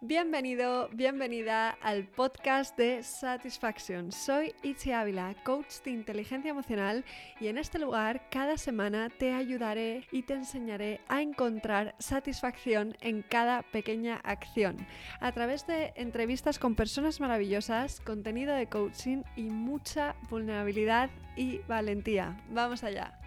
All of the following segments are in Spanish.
Bienvenido, bienvenida al podcast de Satisfaction. Soy Itzi Ávila, coach de inteligencia emocional y en este lugar cada semana te ayudaré y te enseñaré a encontrar satisfacción en cada pequeña acción a través de entrevistas con personas maravillosas, contenido de coaching y mucha vulnerabilidad y valentía. Vamos allá.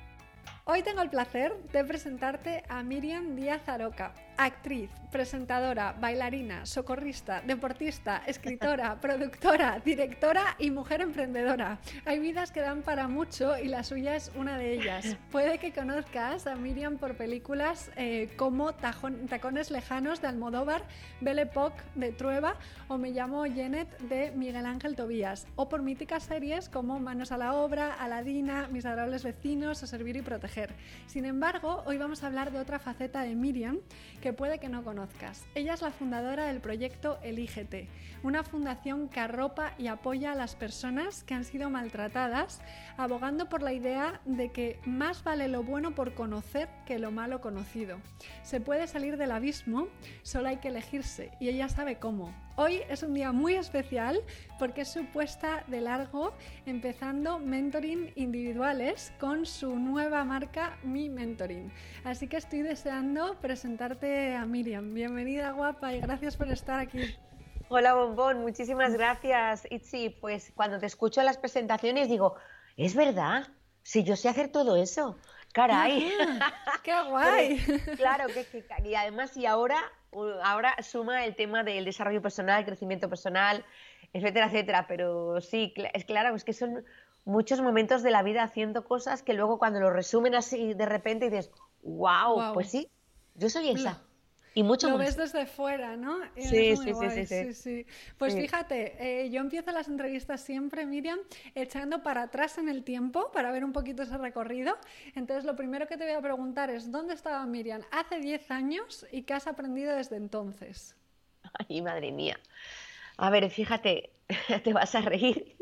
Hoy tengo el placer de presentarte a Miriam Díaz Aroca, actriz, presentadora, bailarina, socorrista, deportista, escritora, productora, directora y mujer emprendedora. Hay vidas que dan para mucho y la suya es una de ellas. Puede que conozcas a Miriam por películas eh, como Tacones Lejanos de Almodóvar, Belle Époque de Trueba o Me llamo Janet de Miguel Ángel Tobías o por míticas series como Manos a la Obra, Aladina, Mis adorables vecinos o Servir y Proteger. Sin embargo, hoy vamos a hablar de otra faceta de Miriam que puede que no conozcas. Ella es la fundadora del proyecto Elígete, una fundación que arropa y apoya a las personas que han sido maltratadas, abogando por la idea de que más vale lo bueno por conocer que lo malo conocido. Se puede salir del abismo, solo hay que elegirse y ella sabe cómo. Hoy es un día muy especial porque es su puesta de largo empezando mentoring individuales con su nueva marca Mi Mentoring. Así que estoy deseando presentarte a Miriam. Bienvenida guapa y gracias por estar aquí. Hola Bombón, muchísimas gracias Itzi. Pues cuando te escucho las presentaciones digo, es verdad, si yo sé hacer todo eso. Caray. ¡Qué guay! claro, que, y además, y ahora, ahora suma el tema del desarrollo personal, crecimiento personal, etcétera, etcétera. Pero sí, es claro, es que son muchos momentos de la vida haciendo cosas que luego cuando lo resumen así de repente dices, wow, pues sí, yo soy esa. Y mucho Lo ves desde fuera, ¿no? Sí sí sí, sí, sí, Pues fíjate, eh, yo empiezo las entrevistas siempre, Miriam, echando para atrás en el tiempo para ver un poquito ese recorrido. Entonces, lo primero que te voy a preguntar es, ¿dónde estaba Miriam hace 10 años y qué has aprendido desde entonces? Ay, madre mía. A ver, fíjate, te vas a reír,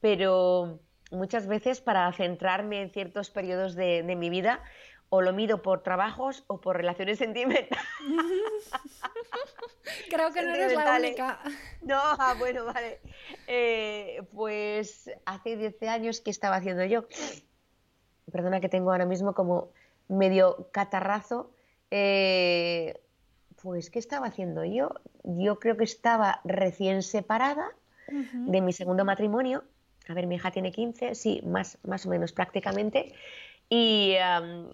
pero muchas veces para centrarme en ciertos periodos de, de mi vida, o lo mido por trabajos o por relaciones sentimentales. Creo que no eres la única. No, ah, bueno, vale. Eh, pues hace 10 años, ¿qué estaba haciendo yo? Perdona que tengo ahora mismo como medio catarrazo. Eh, pues, ¿qué estaba haciendo yo? Yo creo que estaba recién separada de mi segundo matrimonio. A ver, mi hija tiene 15, sí, más, más o menos prácticamente y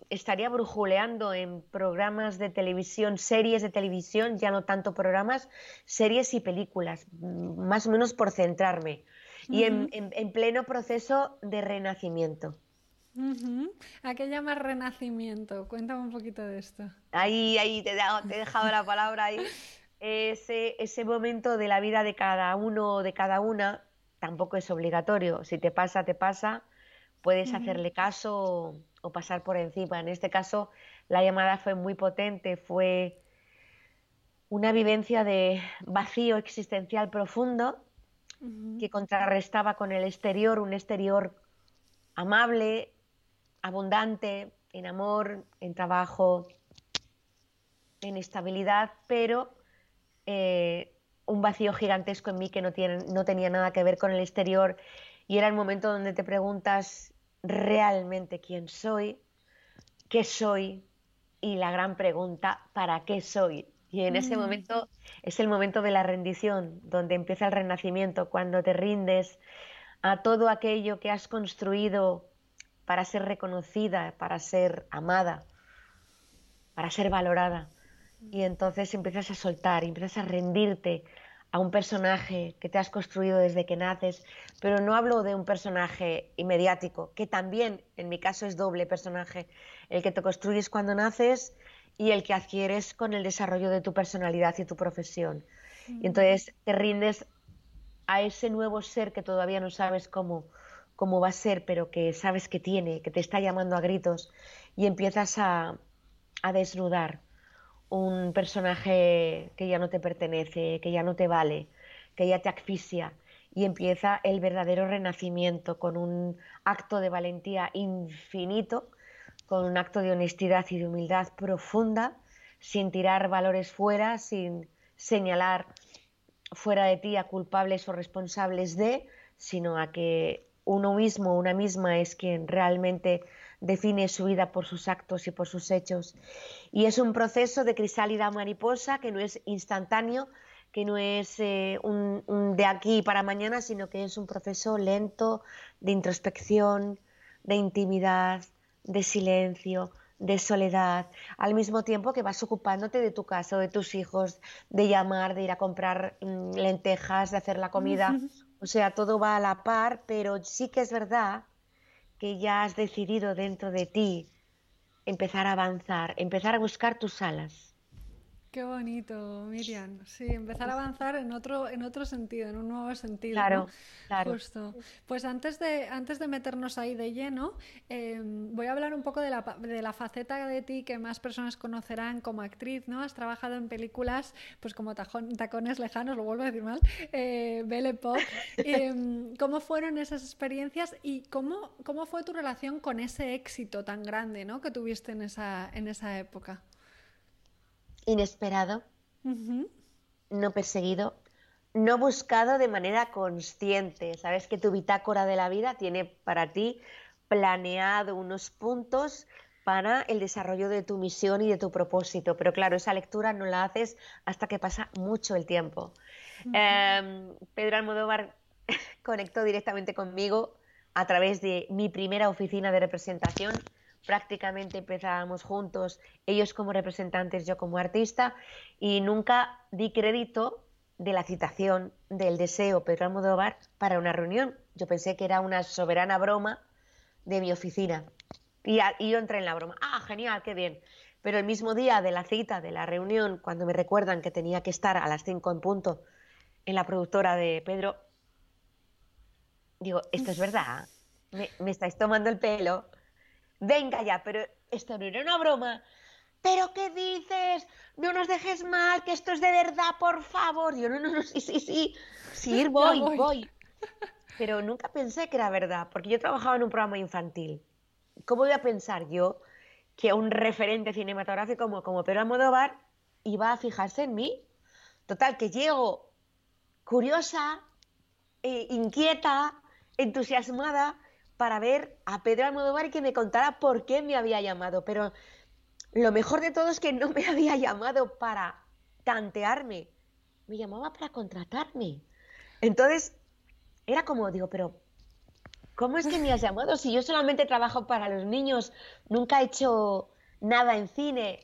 estaría brujuleando en programas de televisión, series de televisión, ya no tanto programas, series y películas, mm, más o menos por centrarme. Y en, pleno proceso de renacimiento. ¿A qué llamas renacimiento? Cuéntame un poquito de esto. Ahí, ahí, te, he dejado la palabra ahí. Ese, ese momento de la vida de cada uno o de cada una tampoco es obligatorio. Si te pasa, te pasa puedes hacerle caso o, pasar por encima. En este caso, la llamada fue muy potente, fue una vivencia de vacío existencial profundo que contrarrestaba con el exterior, un exterior amable, abundante, en amor, en trabajo, en estabilidad, pero eh, un vacío gigantesco en mí que no, tiene, no tenía nada que ver con el exterior. Y era el momento donde te preguntas realmente quién soy, qué soy y la gran pregunta, ¿para qué soy? Y en ese mm. momento es el momento de la rendición, donde empieza el renacimiento, cuando te rindes a todo aquello que has construido para ser reconocida, para ser amada, para ser valorada. Y entonces empiezas a soltar, empiezas a rendirte a un personaje que te has construido desde que naces, pero no hablo de un personaje inmediático, que también en mi caso es doble personaje, el que te construyes cuando naces y el que adquieres con el desarrollo de tu personalidad y tu profesión. Y entonces te rindes a ese nuevo ser que todavía no sabes cómo, cómo va a ser, pero que sabes que tiene, que te está llamando a gritos, y empiezas a, a desnudar un personaje que ya no te pertenece, que ya no te vale, que ya te asfixia. Y empieza el verdadero renacimiento con un acto de valentía infinito, con un acto de honestidad y de humildad profunda, sin tirar valores fuera, sin, señalar fuera de ti a culpables o responsables de, sino a que uno mismo, una misma es quien realmente define su vida por sus actos y por sus hechos. Y es un proceso de crisálida mariposa que no es instantáneo, que no es eh, un, de aquí para mañana, sino que es un proceso lento de introspección, de intimidad, de silencio, de soledad, al mismo tiempo que vas ocupándote de tu casa de tus hijos, de llamar, de ir a comprar mm, lentejas, de hacer la comida. O sea, todo va a la par, pero sí que es verdad que ya has decidido dentro de ti empezar a avanzar, empezar a buscar tus alas. Qué bonito, Miriam. Sí, empezar a avanzar en otro, en otro sentido, en un nuevo sentido. Claro, claro. Justo. Pues antes de, antes de meternos ahí de lleno, em, voy a hablar un poco de la, de la, faceta de ti que más personas conocerán como actriz, ¿no? Has trabajado en películas pues como Tacones Lejanos, lo vuelvo a decir mal, eh, Belle Pop. Em, ¿Cómo fueron esas experiencias y cómo, cómo fue tu relación con ese éxito tan grande ¿no? que tuviste en esa, en esa época? Inesperado, no perseguido, no buscado de manera consciente. Sabes que tu bitácora de la vida tiene para ti planeado unos puntos para el desarrollo de tu misión y de tu propósito. Pero claro, esa lectura no la haces hasta que pasa mucho el tiempo. Em, Pedro Almodóvar conectó directamente conmigo a través de mi primera oficina de representación prácticamente empezábamos juntos, ellos como representantes, yo como artista, y nunca di crédito de la citación del deseo Pedro Almodóvar para una reunión. Yo pensé que era una soberana broma de mi oficina. Y, yo entré en la broma. Ah, genial, qué bien. Pero el mismo día de la cita, de la reunión, cuando me recuerdan que tenía que estar a las 5 en punto en la productora de Pedro, digo, esto es verdad. Me, me estáis tomando el pelo venga ya, pero esto no era una broma. ¿Pero qué dices? No nos dejes mal, que esto es de verdad, por favor. Yo, no, no, no, sí, sí, sí. Sí, voy, voy, Pero nunca pensé que era verdad, porque yo trabajaba en un programa infantil. ¿Cómo voy a pensar yo que un referente cinematográfico como, como Pedro Almodóvar iba a fijarse en mí? Total, que llego curiosa, eh, inquieta, entusiasmada, para ver a Pedro Almodóvar y que me contara por qué me había llamado. Pero lo mejor de todo es que no me había llamado para tantearme, me llamaba para contratarme. Entonces, era como, digo, pero ¿cómo es que me has llamado si yo solamente trabajo para los niños, nunca he hecho nada en cine?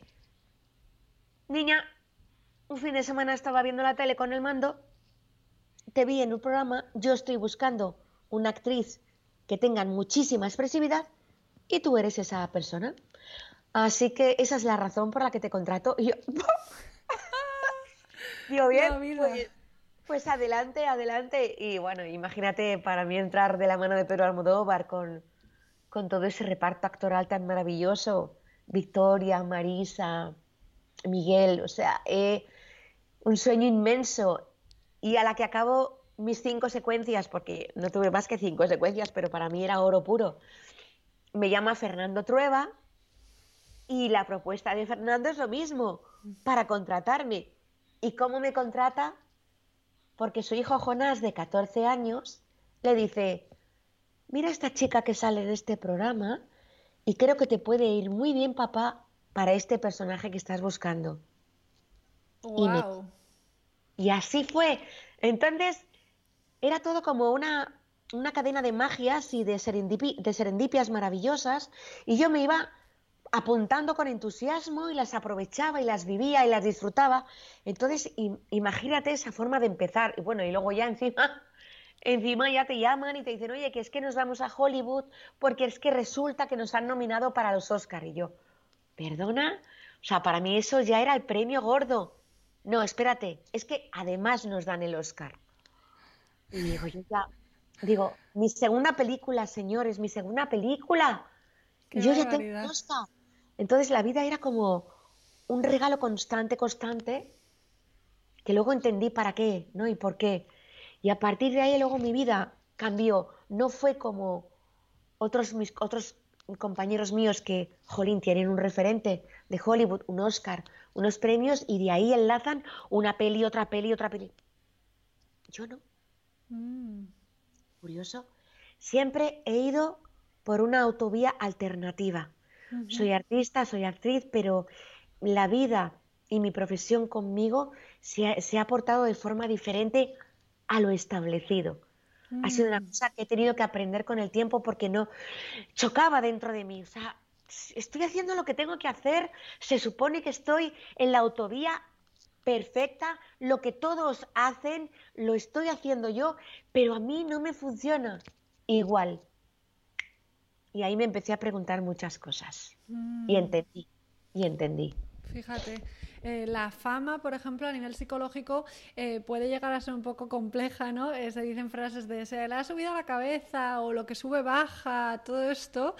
Niña, un fin de semana estaba viendo la tele con el mando, te vi en un programa, yo estoy buscando una actriz que tengan muchísima expresividad y tú eres esa persona. Así que esa es la razón por la que te contrato. Y yo, digo, bien, pues, pues, adelante, adelante. Y bueno, imagínate para mí entrar de la mano de Pedro Almodóvar con, con todo ese reparto actoral tan maravilloso. Victoria, Marisa, Miguel, o sea, un sueño inmenso y a la que acabo mis cinco secuencias, porque no tuve más que cinco secuencias, pero para mí era oro puro. Me llama Fernando Trueba y la propuesta de Fernando es lo mismo, para contratarme. ¿Y cómo me contrata? Porque su hijo Jonás, de 14 años, le dice, mira esta chica que sale de este programa y creo que te puede ir muy bien, papá, para este personaje que estás buscando. Wow. Y, y así fue. Entonces, era todo como una, cadena de magias y de, serendipias maravillosas y yo me iba apuntando con entusiasmo y las aprovechaba y las vivía y las disfrutaba. Entonces, imagínate esa forma de empezar. Y bueno, y luego ya encima, encima ya te llaman y te dicen, oye, que es que nos vamos a Hollywood porque es que resulta que nos han nominado para los Oscar. Y yo, ¿perdona? O sea, para mí eso ya era el premio gordo. No, espérate, es que además nos dan el Oscar. Y digo, yo ya, digo, mi segunda película, señores, mi segunda película. yo ya tengo costa. Entonces la vida era como un regalo constante, constante, que luego entendí para qué, ¿no? Y por qué. Y a partir de ahí luego mi vida cambió. No fue como otros mis, otros compañeros míos que, jolín, tienen un referente de Hollywood, un Oscar, unos premios y de ahí enlazan una peli, otra peli, otra peli. Yo no. Mm. Curioso. Siempre he ido por una autovía alternativa. Soy artista, soy actriz, pero la vida y mi profesión conmigo se ha, portado de forma diferente a lo establecido. Ha sido una mm. cosa que he tenido que aprender con el tiempo porque no chocaba dentro de mí. O sea, estoy haciendo lo que tengo que hacer, se supone que estoy en la autovía perfecta, lo que todos hacen, lo estoy haciendo yo, pero a mí no me funciona igual. Y ahí me empecé a preguntar muchas cosas. Y mm. entendí, y entendí. Fíjate, eh, la fama, por ejemplo, a nivel psicológico eh, puede llegar a ser un poco compleja, ¿no? Eh, se dicen frases de se le ha subido a la cabeza o lo que sube baja, todo esto.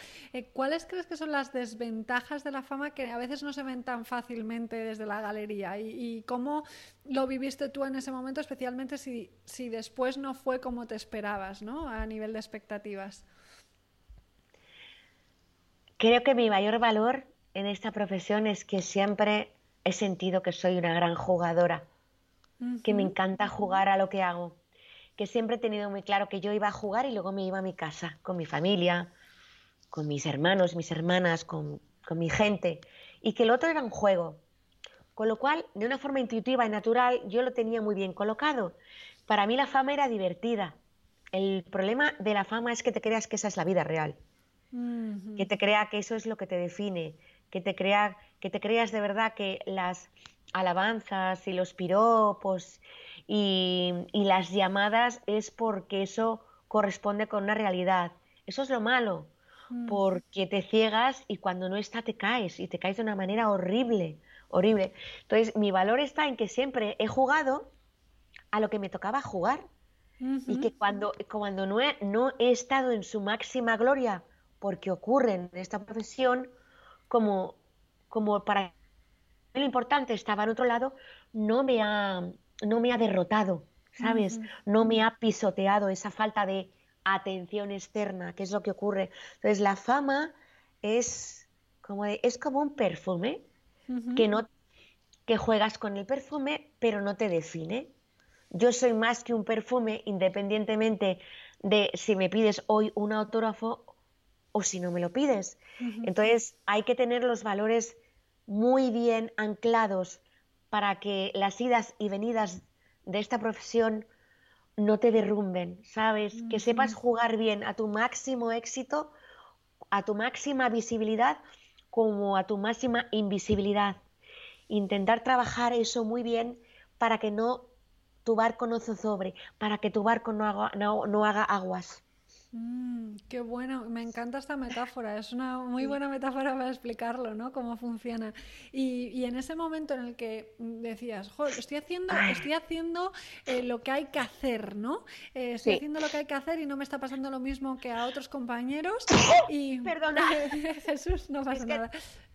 ¿Cuáles crees que son las desventajas de la fama que a veces no se ven tan fácilmente desde la galería? ¿Y, cómo lo viviste tú en ese momento, especialmente si, si después no fue como te esperabas, ¿no? A nivel de expectativas. Creo que mi mayor valor en esta profesión es que siempre he sentido que soy una gran jugadora, que me encanta jugar a lo que hago, que siempre he tenido muy claro que yo iba a jugar y luego me iba a mi casa, con mi familia, con mis hermanos, mis hermanas, con, con mi gente, y que el otro era un juego. Con lo cual, de una forma intuitiva y natural, yo lo tenía muy bien colocado. Para mí la fama era divertida. El problema de la fama es que te creas que esa es la vida real, que te crea que eso es lo que te define, que te, crea, que te creas de verdad que las alabanzas y los piropos y, las llamadas es porque eso corresponde con una realidad. Eso es lo malo, mm. porque te ciegas y cuando no está te caes y te caes de una manera horrible, horrible. Entonces, mi valor está en que siempre he jugado a lo que me tocaba jugar y que cuando, cuando no, he, no he estado en su máxima gloria, porque ocurre en esta profesión, como, como para lo importante estaba en otro lado, no me ha, no me ha derrotado, ¿sabes? No me ha pisoteado esa falta de atención externa, que es lo que ocurre. Entonces, la fama es como, es como un perfume que, no, que juegas con el perfume, pero no te define. Yo soy más que un perfume, independientemente de si me pides hoy un autógrafo o si no me lo pides. Entonces hay que tener los valores muy bien anclados para que las idas y venidas de esta profesión no te derrumben, ¿sabes? Que sepas jugar bien a tu máximo éxito, a tu máxima visibilidad como a tu máxima invisibilidad. Intentar trabajar eso muy bien para que no tu barco no zozobre, para que tu barco no no haga aguas. Mm, qué bueno, me encanta esta metáfora, es una muy buena metáfora para explicarlo, ¿no? Cómo funciona. Y, en ese momento en el que decías, joder, estoy haciendo, estoy haciendo eh, lo que hay que hacer, ¿no? Eh, estoy haciendo lo que hay que hacer y no me está pasando lo mismo que a otros compañeros. Y... Perdona. Jesús, no pasa nada.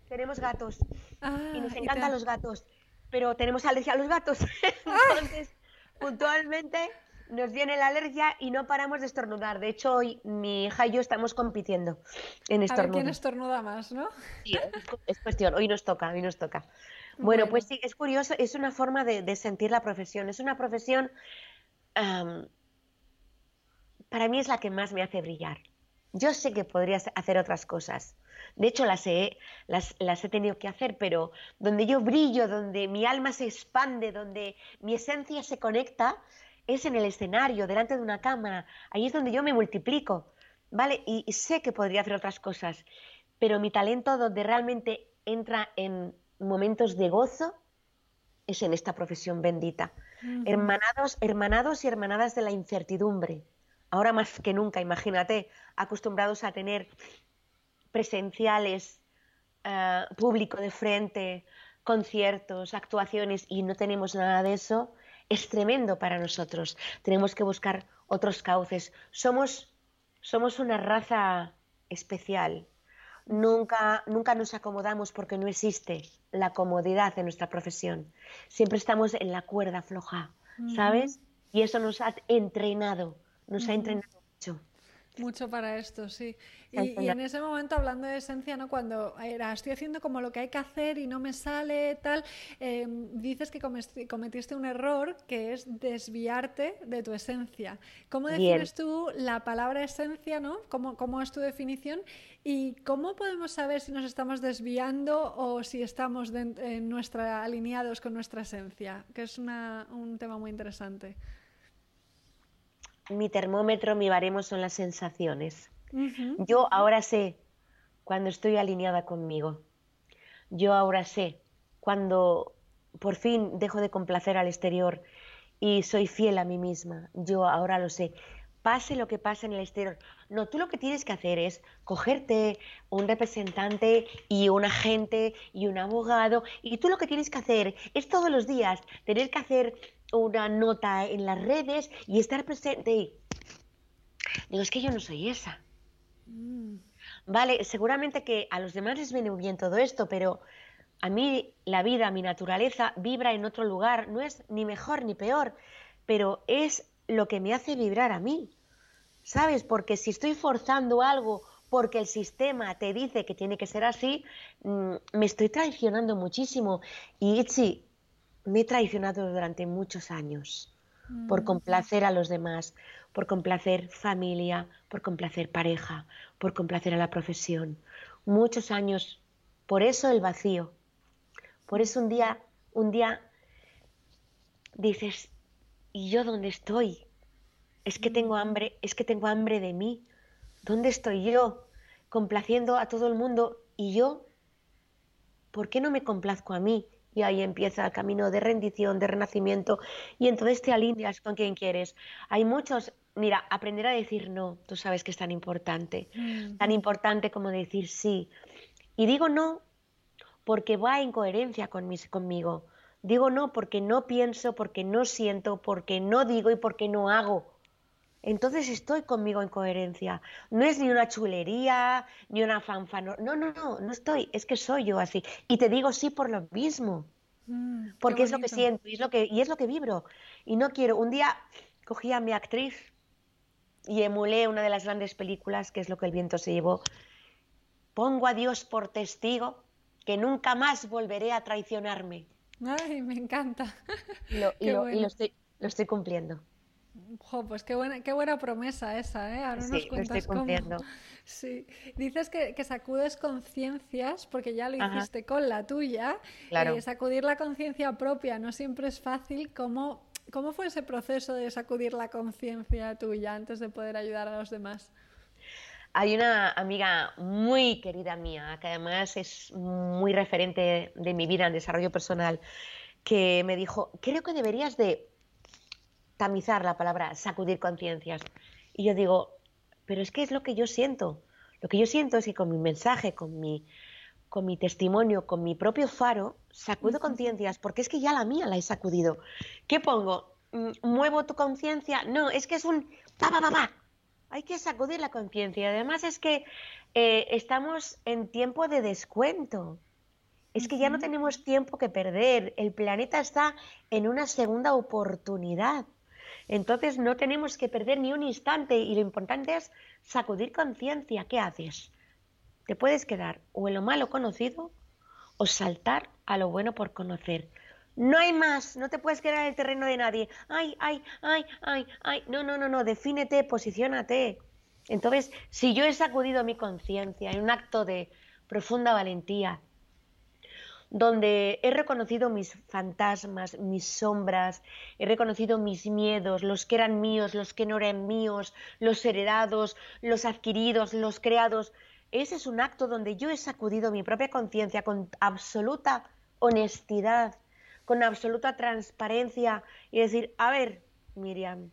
Tenemos gatos y nos ah, encantan los gatos, pero tenemos alergia a los gatos. Ah. Entonces, puntualmente nos viene la alergia y no paramos de estornudar. De hecho, hoy mi hija y yo estamos compitiendo en estornudar. A ver quién estornuda más, ¿no? Sí, es, cuestión. Hoy nos toca, hoy nos toca. Bueno, pues sí, es curioso, es una forma de, sentir la profesión. Es una profesión, para mí es la que más me hace brillar. Yo sé que podría hacer otras cosas. De hecho, las he, las, las he tenido que hacer, pero donde yo brillo, donde mi alma se expande, donde mi esencia se conecta, es en el escenario, delante de una cámara. Ahí es donde yo me multiplico, ¿vale? Y, sé que podría hacer otras cosas, pero mi talento donde realmente entra en momentos de gozo es en esta profesión bendita. Hermanados, hermanados y hermanadas de la incertidumbre. Ahora más que nunca, imagínate, acostumbrados a tener presenciales, eh, público de frente, conciertos, actuaciones y no tenemos nada de eso, es tremendo para nosotros. Tenemos que buscar otros cauces. Somos, somos una raza especial. Nunca, nunca nos acomodamos porque no existe la comodidad en nuestra profesión. Siempre estamos en la cuerda floja, ¿sabes? Y eso nos ha entrenado, nos ha entrenado mucho. Mucho para esto, sí. Y, y, en ese momento, hablando de esencia, ¿no? cuando era, estoy haciendo como lo que hay que hacer y no me sale, tal, em, dices que cometiste un error que es desviarte de tu esencia. ¿Cómo defines tú la palabra esencia, ¿no? ¿Cómo, ¿Cómo, es tu definición? ¿Y cómo podemos saber si nos estamos desviando o si estamos en nuestra, alineados con nuestra esencia? Que es una, un tema muy interesante mi termómetro, mi baremo son las sensaciones. Yo ahora sé cuando estoy alineada conmigo. Yo ahora sé cuando por fin dejo de complacer al exterior y soy fiel a mí misma. Yo ahora lo sé. Pase lo que pase en el exterior. No, tú lo que tienes que hacer es cogerte un representante y un agente y un abogado y tú lo que tienes que hacer es todos los días tener que hacer una nota en las redes y estar presente. Digo, es que yo no soy esa. Mm. Vale, seguramente que a los demás les viene bien todo esto, pero a mí la vida, mi naturaleza, vibra en otro lugar. No es ni mejor ni peor, pero es lo que me hace vibrar a mí. ¿Sabes? Porque si estoy forzando algo porque el sistema te dice que tiene que ser así, mm, me estoy traicionando muchísimo. Y Itzi, me he traicionado durante muchos años por mm. complacer a los demás, por complacer familia, por complacer pareja, por complacer a la profesión. Muchos años. Por eso el vacío. Por eso un día, un día dices, ¿y yo dónde estoy? Es que tengo mm. hambre, es que tengo hambre de mí. ¿Dónde estoy yo? Complaciendo a todo el mundo y yo, ¿por qué no me complazco a mí? Y ahí empieza el camino de rendición, de renacimiento y entonces te alineas con quien quieres. Hay muchos, mira, aprender a decir no, tú sabes que es tan importante, mm. tan importante como decir sí. Y digo no porque va en coherencia con mis, conmigo. Digo no porque no pienso, porque no siento, porque no digo y porque no hago. Entonces estoy conmigo en coherencia. No es ni una chulería, ni una fanfano. No, no, no, no estoy. Es que soy yo así. Y te digo sí por lo mismo. Mm, porque es lo que siento y es lo que, y es lo que vibro. Y no quiero. Un día cogí a mi actriz y emulé una de las grandes películas, que es lo que el viento se llevó. Pongo a Dios por testigo que nunca más volveré a traicionarme. Ay, me encanta. y lo estoy cumpliendo pues qué buena, qué buena promesa esa, ¿eh? Ahora nos cuentas cómo. Sí. Dices que, sacudes conciencias, porque ya lo hiciste con la tuya. Claro. Eh, sacudir la conciencia propia no siempre es fácil. ¿Cómo, ¿Cómo fue ese proceso de sacudir la conciencia tuya antes de poder ayudar a los demás? Hay una amiga muy querida mía, que además es muy referente de mi vida en desarrollo personal, que me dijo, creo que deberías de tamizar la palabra sacudir conciencias. Y yo digo, pero es que es lo que yo siento. Lo que yo siento es que con mi mensaje, con mi, con mi testimonio, con mi propio faro, sacudo conciencias, porque es que ya la mía la he sacudido. ¿Qué pongo? Mm, ¿Muevo tu conciencia? No, es que es un pa, pa, pa, Hay que sacudir la conciencia. Además es que eh, estamos en tiempo de descuento. Es que ya no tenemos tiempo que perder. El planeta está en una segunda oportunidad. Entonces no tenemos que perder ni un instante y lo importante es sacudir conciencia. ¿Qué haces? Te puedes quedar o en lo malo conocido o saltar a lo bueno por conocer. No hay más, no te puedes quedar en el terreno de nadie. Ay, ay, ay, ay, ay. No, no, no, no, defínete, posiciónate. Entonces, si yo he sacudido mi conciencia en un acto de profunda valentía, donde he reconocido mis fantasmas, mis sombras, he reconocido mis miedos, los que eran míos, los que no eran míos, los heredados, los adquiridos, los creados. Ese es un acto donde yo he sacudido mi propia conciencia con absoluta honestidad, con absoluta transparencia y decir, a ver, Miriam,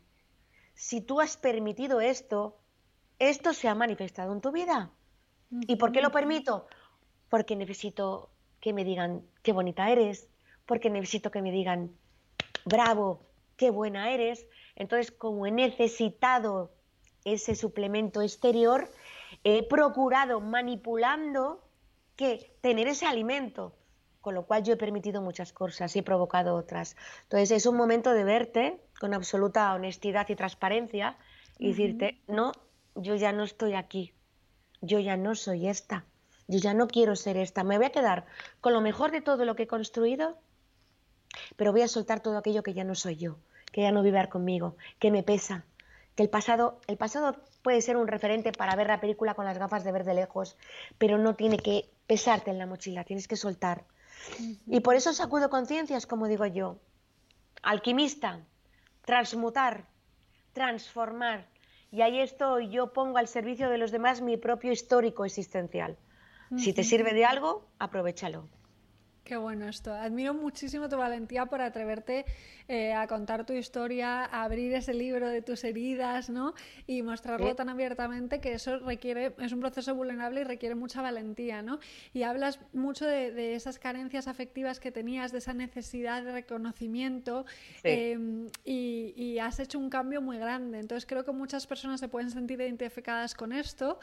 si tú has permitido esto, esto se ha manifestado en tu vida. ¿Y por qué lo permito? Porque necesito que me digan qué bonita eres, porque necesito que me digan bravo, qué buena eres. Entonces, como he necesitado ese suplemento exterior, he procurado manipulando que tener ese alimento, con lo cual yo he permitido muchas cosas y he provocado otras. Entonces, es un momento de verte con absoluta honestidad y transparencia y decirte, no, yo ya no estoy aquí, yo ya no soy esta, yo ya no quiero ser esta, me voy a quedar con lo mejor de todo lo que he construido, pero voy a soltar todo aquello que ya no soy yo, que ya no vive conmigo, que me pesa, que el pasado, el pasado puede ser un referente para ver la película con las gafas de ver de lejos, pero no tiene que pesarte en la mochila, tienes que soltar. Y por eso sacudo conciencias, como digo yo. Alquimista, transmutar, transformar. Y ahí estoy, yo pongo al servicio de los demás mi propio histórico existencial. Si te sirve de algo, aprovechalo. Qué bueno esto. Admiro muchísimo tu valentía por atreverte eh, a contar tu historia, a abrir ese libro de tus heridas, ¿no? Y mostrarlo tan abiertamente que eso requiere, es un proceso vulnerable y requiere mucha valentía, ¿no? Y hablas mucho de, esas carencias afectivas que tenías, de esa necesidad de reconocimiento em, y, y has hecho un cambio muy grande. Entonces creo que muchas personas se pueden sentir identificadas con esto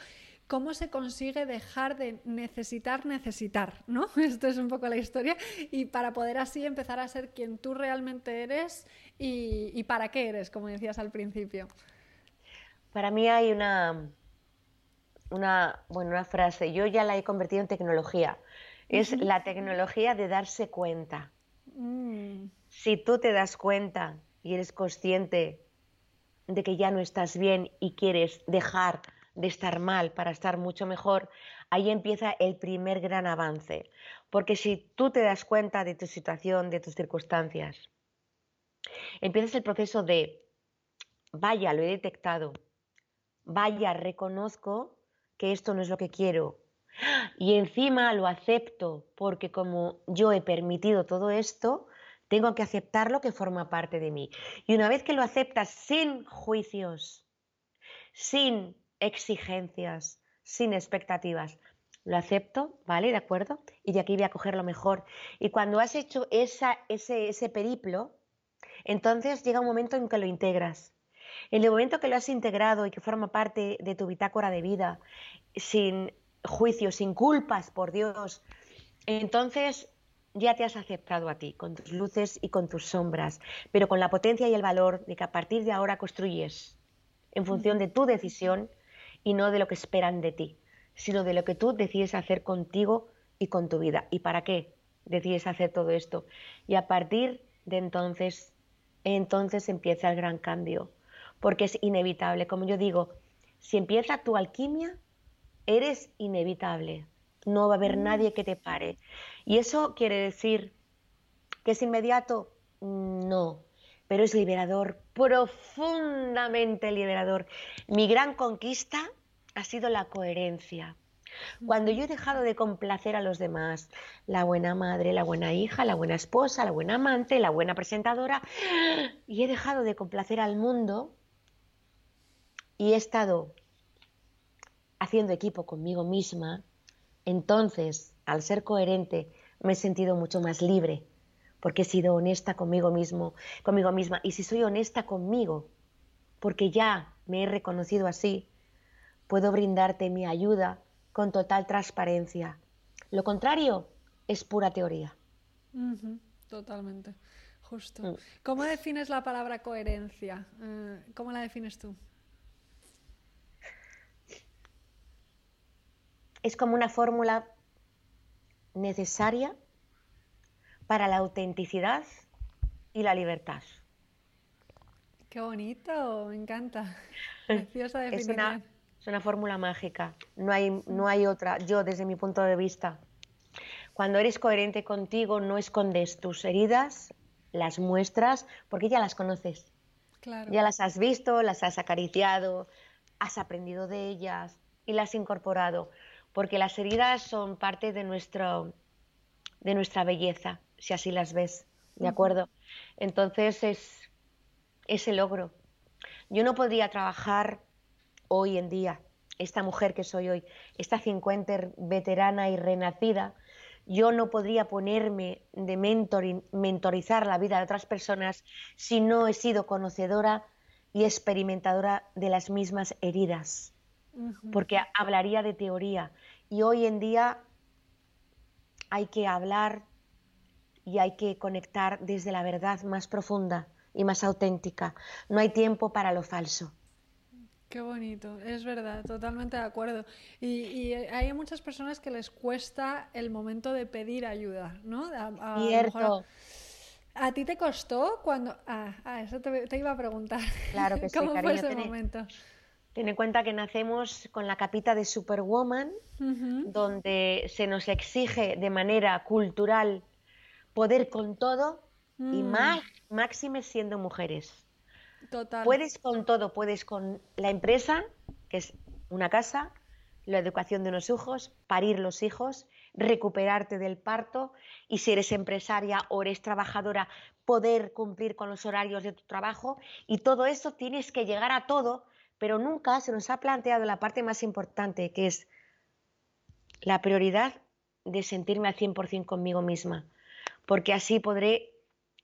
cómo se consigue dejar de necesitar necesitar, ¿no? Esto es un poco la historia y para poder así empezar a ser quien tú realmente eres y, para qué eres, como decías al principio. Para mí hay una, una, bueno, una frase, yo ya la he convertido en tecnología. Es la tecnología de darse cuenta. Mm. Si tú te das cuenta y eres consciente de que ya no estás bien y quieres dejar de estar mal para estar mucho mejor, ahí empieza el primer gran avance. Porque si tú te das cuenta de tu situación, de tus circunstancias, empiezas el proceso de, vaya, lo he detectado, vaya, reconozco que esto no es lo que quiero. Y encima lo acepto porque como yo he permitido todo esto, tengo que aceptar lo que forma parte de mí. Y una vez que lo aceptas sin juicios, sin exigencias, sin expectativas. Lo acepto, ¿vale? ¿De acuerdo? Y de aquí voy a coger lo mejor. Y cuando has hecho esa, ese, ese periplo, entonces llega un momento en que lo integras. En el momento que lo has integrado y que forma parte de tu bitácora de vida, sin juicios, sin culpas, por Dios, entonces ya te has aceptado a ti, con tus luces y con tus sombras, pero con la potencia y el valor de que a partir de ahora construyes en función de tu decisión y no de lo que esperan de ti, sino de lo que tú decides hacer contigo y con tu vida. ¿Y para qué decides hacer todo esto? Y a partir de entonces, entonces empieza el gran cambio, porque es inevitable. Como yo digo, si empieza tu alquimia, eres inevitable. No va a haber mm. nadie que te pare. Y eso quiere decir que es inmediato. No, pero es liberador, profundamente liberador. Mi gran conquista ha sido la coherencia. Cuando yo he dejado de complacer a los demás, la buena madre, la buena hija, la buena esposa, la buena amante, la buena presentadora, y he dejado de complacer al mundo y he estado haciendo equipo conmigo misma, entonces, al ser coherente, me he sentido mucho más libre, porque he sido honesta conmigo mismo, conmigo misma. Y si soy honesta conmigo, porque ya me he reconocido así, puedo brindarte mi ayuda con total transparencia. Lo contrario es pura teoría. totalmente, justo. Mm. ¿Cómo defines la palabra coherencia? Eh, ¿Cómo la defines tú? Es como una fórmula necesaria para la autenticidad y la libertad. Qué bonito, me encanta. Preciosa definición. Es una, fórmula mágica, no hay, no hay otra, yo desde mi punto de vista. Cuando eres coherente contigo, no escondes tus heridas, las muestras, porque ya las conoces. Ya las has visto, las has acariciado, has aprendido de ellas y las has incorporado, porque las heridas son parte de, nuestro, de nuestra belleza si así las ves, ¿de acuerdo? Entonces es ese logro. Yo no podría trabajar hoy en día, esta mujer que soy hoy, esta cincuenta veterana y renacida, yo no podría ponerme de mentorizar la vida de otras personas si no he sido conocedora y experimentadora de las mismas heridas, porque hablaría de teoría. Y hoy en día hay que hablar y hay que conectar desde la verdad más profunda y más auténtica. No hay tiempo para lo falso. Qué bonito, es verdad, totalmente de acuerdo. Y, hay muchas personas que les cuesta el momento de pedir ayuda, ¿no? Cierto. A, ti te costó cuando...? Ah, ah eso te, iba a preguntar. Claro que sí, ¿Cómo fue ese momento? Ten en cuenta que nacemos con la capita de Superwoman, donde se nos exige de manera cultural poder con todo y mm. más máxime siendo mujeres. Puedes con todo, puedes con la empresa, que es una casa, la educación de unos hijos, parir los hijos, recuperarte del parto y si eres empresaria o eres trabajadora, poder cumplir con los horarios de tu trabajo y todo eso tienes que llegar a todo, pero nunca se nos ha planteado la parte más importante, que es la prioridad de sentirme al 100% conmigo misma, porque así podré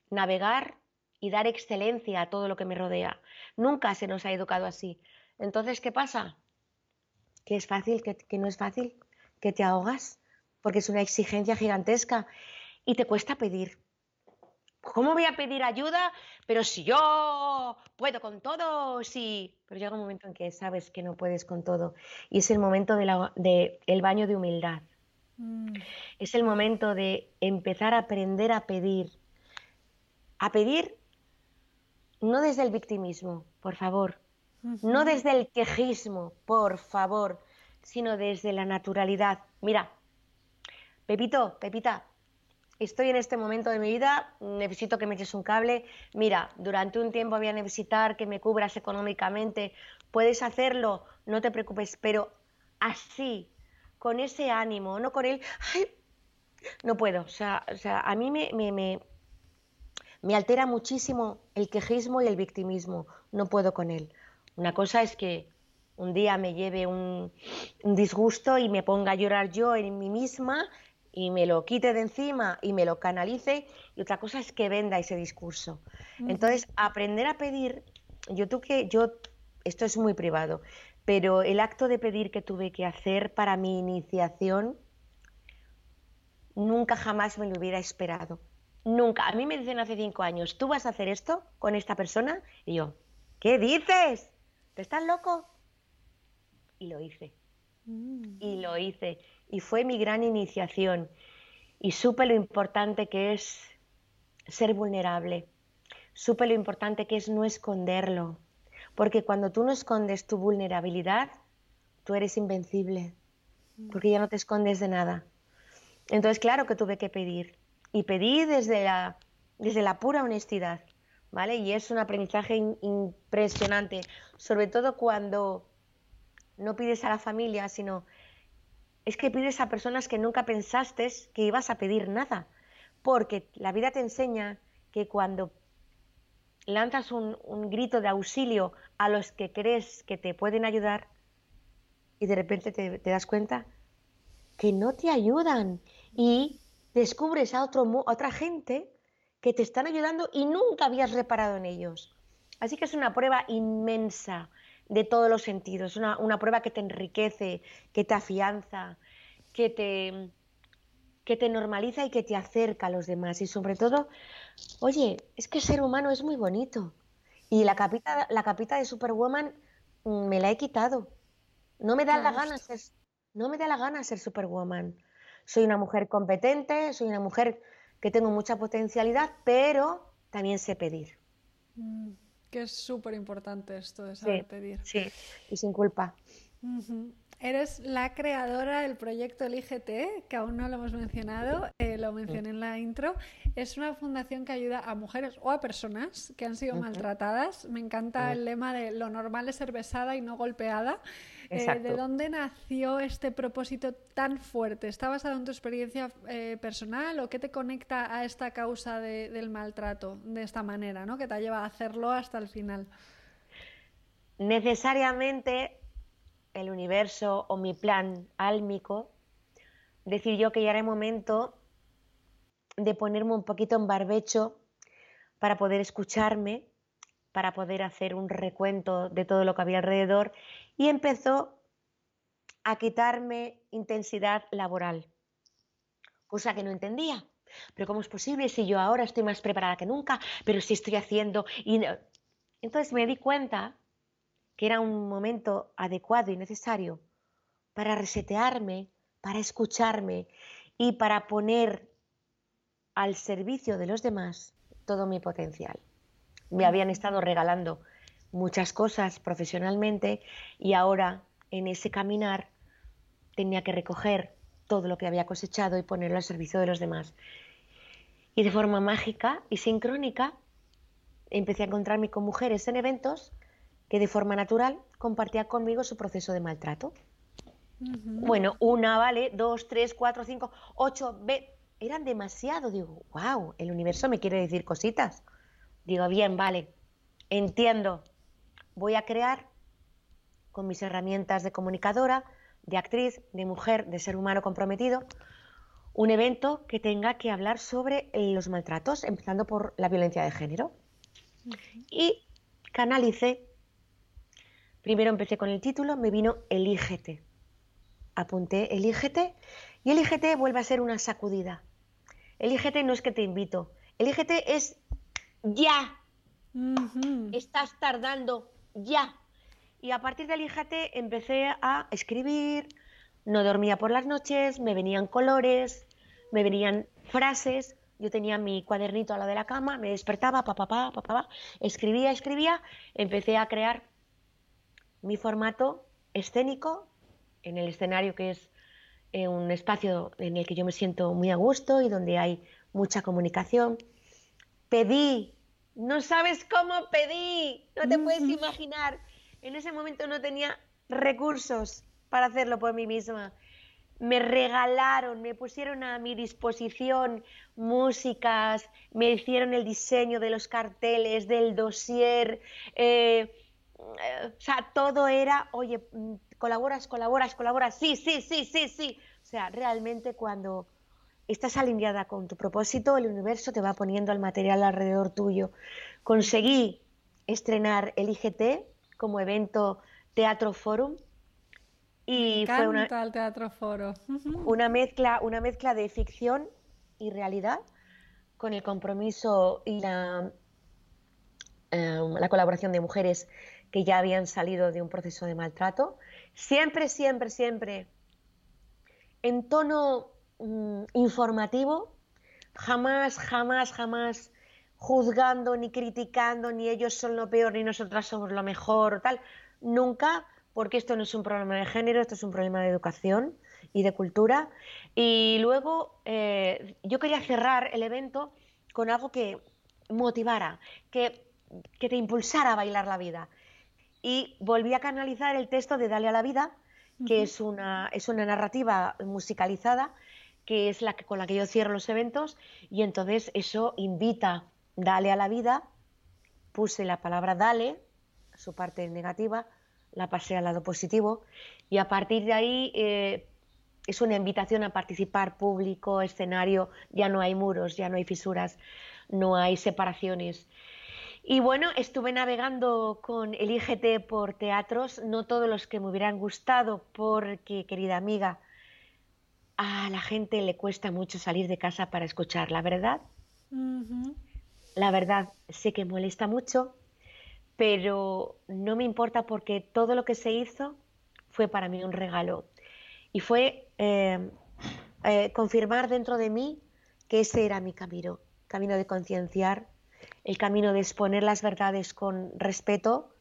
navegar y dar excelencia a todo lo que me rodea. Nunca se nos ha educado así. Entonces, ¿qué pasa? Que es fácil, que, no es fácil, que te ahogas, porque es una exigencia gigantesca y te cuesta pedir. ¿Cómo voy a pedir ayuda? Pero si yo puedo con todo, sí. Pero llega un momento en que sabes que no puedes con todo. Y es el momento del de baño de humildad. Mm. Es el momento de empezar a aprender a pedir. A pedir no desde el victimismo, por favor, no desde el quejismo, por favor, sino desde la naturalidad. Mira, Pepito, Pepita, estoy en este momento de mi vida, necesito que me eches un cable. Mira, durante un tiempo voy a necesitar que me cubras económicamente. Puedes hacerlo, no te preocupes, pero así, con ese ánimo, no con él, no puedo. O sea, o sea a mí me, me, me altera muchísimo el quejismo y el victimismo. No puedo con él. Una cosa es que un día me lleve un, disgusto y me ponga a llorar yo en mí misma y me lo quite de encima y me lo canalice. Y otra cosa es que venda ese discurso. Entonces, aprender a pedir, yo tuve que, yo, esto es muy privado, pero el acto de pedir que tuve que hacer para mi iniciación, nunca jamás me lo hubiera esperado. Nunca. A mí me dicen hace cinco años, ¿tú vas a hacer esto con esta persona? Y yo, ¿qué dices? ¿Te estás loco? Y lo hice. Mm. Y lo hice. Y fue mi gran iniciación. Y supe lo importante que es ser vulnerable. Supe lo importante que es no esconderlo. Porque cuando tú no escondes tu vulnerabilidad, tú eres invencible. Mm. Porque ya no te escondes de nada. Entonces, claro que tuve que pedir y pedí desde la, desde la pura honestidad, ¿vale? Y es un aprendizaje impresionante, sobre todo cuando no pides a la familia, sino es que pides a personas que nunca pensaste que ibas a pedir nada, porque la vida te enseña que cuando lanzas un, grito de auxilio a los que crees que te pueden ayudar y de repente te, das cuenta que no te ayudan y descubres a, otra gente que te están ayudando y nunca habías reparado en ellos. Así que es una prueba inmensa de todos los sentidos, una prueba que te enriquece, que te afianza, que te, que te normaliza y que te acerca a los demás. Y sobre todo, oye, es que ser humano es muy bonito. Y la capita, la capita de Superwoman mm, me la he quitado. No me da la gana ser, no me da la gana ser Superwoman soy una mujer competente, soy una mujer que tengo mucha potencialidad, pero también sé pedir. Mm, que es súper importante esto de saber pedir. Sí, y sin culpa. Eres la creadora del proyecto Elígete, que aún no lo hemos mencionado, eh, lo mencioné en la intro. Es una fundación que ayuda a mujeres o a personas que han sido maltratadas. Me encanta el lema de lo normal es ser besada y no golpeada. Eh, ¿De dónde nació este propósito tan fuerte? ¿Está basado en tu experiencia eh, personal o qué te conecta a esta causa del maltrato de esta manera, ¿no? que te lleva a hacerlo hasta el final? Necesariamente el universo o mi plan álmico decidió que ya era el momento de ponerme un poquito en barbecho para poder escucharme, para poder hacer un recuento de todo lo que había alrededor y empezó a quitarme intensidad laboral, cosa que no entendía. Pero ¿cómo es posible si yo ahora estoy más preparada que nunca? Pero si estoy haciendo... Y Entonces me di cuenta que era un momento adecuado y necesario para resetearme, para escucharme y para poner al servicio de los demás todo mi potencial. Me habían estado regalando muchas cosas profesionalmente y ahora en ese caminar tenía que recoger todo lo que había cosechado y ponerlo al servicio de los demás. Y de forma mágica y sincrónica empecé a encontrarme con mujeres en eventos que de forma natural compartían conmigo su proceso de maltrato. Bueno, una, vale, dos, tres, cuatro, cinco, ocho, ve, eran demasiado. Digo, wow, el universo me quiere decir cositas. Digo, bien, vale, entiendo. Voy a crear con mis herramientas de comunicadora, de actriz, de mujer, de ser humano comprometido, un evento que tenga que hablar sobre los maltratos, empezando por la violencia de género. Y canalicé. Primero empecé con el título, me vino Elígete. Apunté Elígete y Elígete vuelve a ser una sacudida. Elígete no es que te invito, Elígete es ya. Estás tardando ya. Y a partir de Elígete empecé a escribir, no dormía por las noches, me venían colores, me venían frases. Yo tenía mi cuadernito a la de la cama, me despertaba, papá, papá, papá, escribía, escribía, empecé a crear mi formato escénico en el escenario que es eh, un espacio en el que yo me siento muy a gusto y donde hay mucha comunicación. Pedí, no sabes cómo pedí, no te puedes imaginar. En ese momento no tenía recursos para hacerlo por mí misma. Me regalaron, me pusieron a mi disposición músicas, me hicieron el diseño de los carteles, del dossier. Eh, o sea, todo era, oye, mm, colaboras, colaboras, colaboras, sí, sí, sí, sí, sí. O sea, realmente cuando estás alineada con tu propósito, el universo te va poniendo el material alrededor tuyo. Conseguí estrenar el IGT como evento Teatro Forum y fue una, el Teatro Foro. una mezcla, una mezcla de ficción y realidad con el compromiso y la, em, la colaboración de mujeres que ya habían salido de un proceso de maltrato siempre, siempre, siempre en tono mm, informativo, jamás, jamás, jamás juzgando ni criticando, ni ellos son lo peor, ni nosotras somos lo mejor, tal. Nunca, porque esto no es un problema de género, esto es un problema de educación y de cultura. Y luego eh, yo quería cerrar el evento con algo que motivara, que, que te impulsara a bailar la vida y volví a canalizar el texto de Dale a la vida, que es, una, es una narrativa musicalizada, que es la que, con la que yo cierro los eventos, y entonces eso invita, dale a la vida, puse la palabra dale, su parte negativa, la pasé al lado positivo, y a partir de ahí eh, es una invitación a participar, público, escenario, ya no hay muros, ya no hay fisuras, no hay separaciones. Y bueno, estuve navegando con el IGT por teatros, no todos los que me hubieran gustado, porque, querida amiga, a la gente le cuesta mucho salir de casa para escuchar, la verdad. La verdad, sé que molesta mucho, pero no me importa porque todo lo que se hizo fue para mí un regalo. Y fue eh, eh, confirmar dentro de mí que ese era mi camino, camino de concienciar, el camino de exponer las verdades con respeto,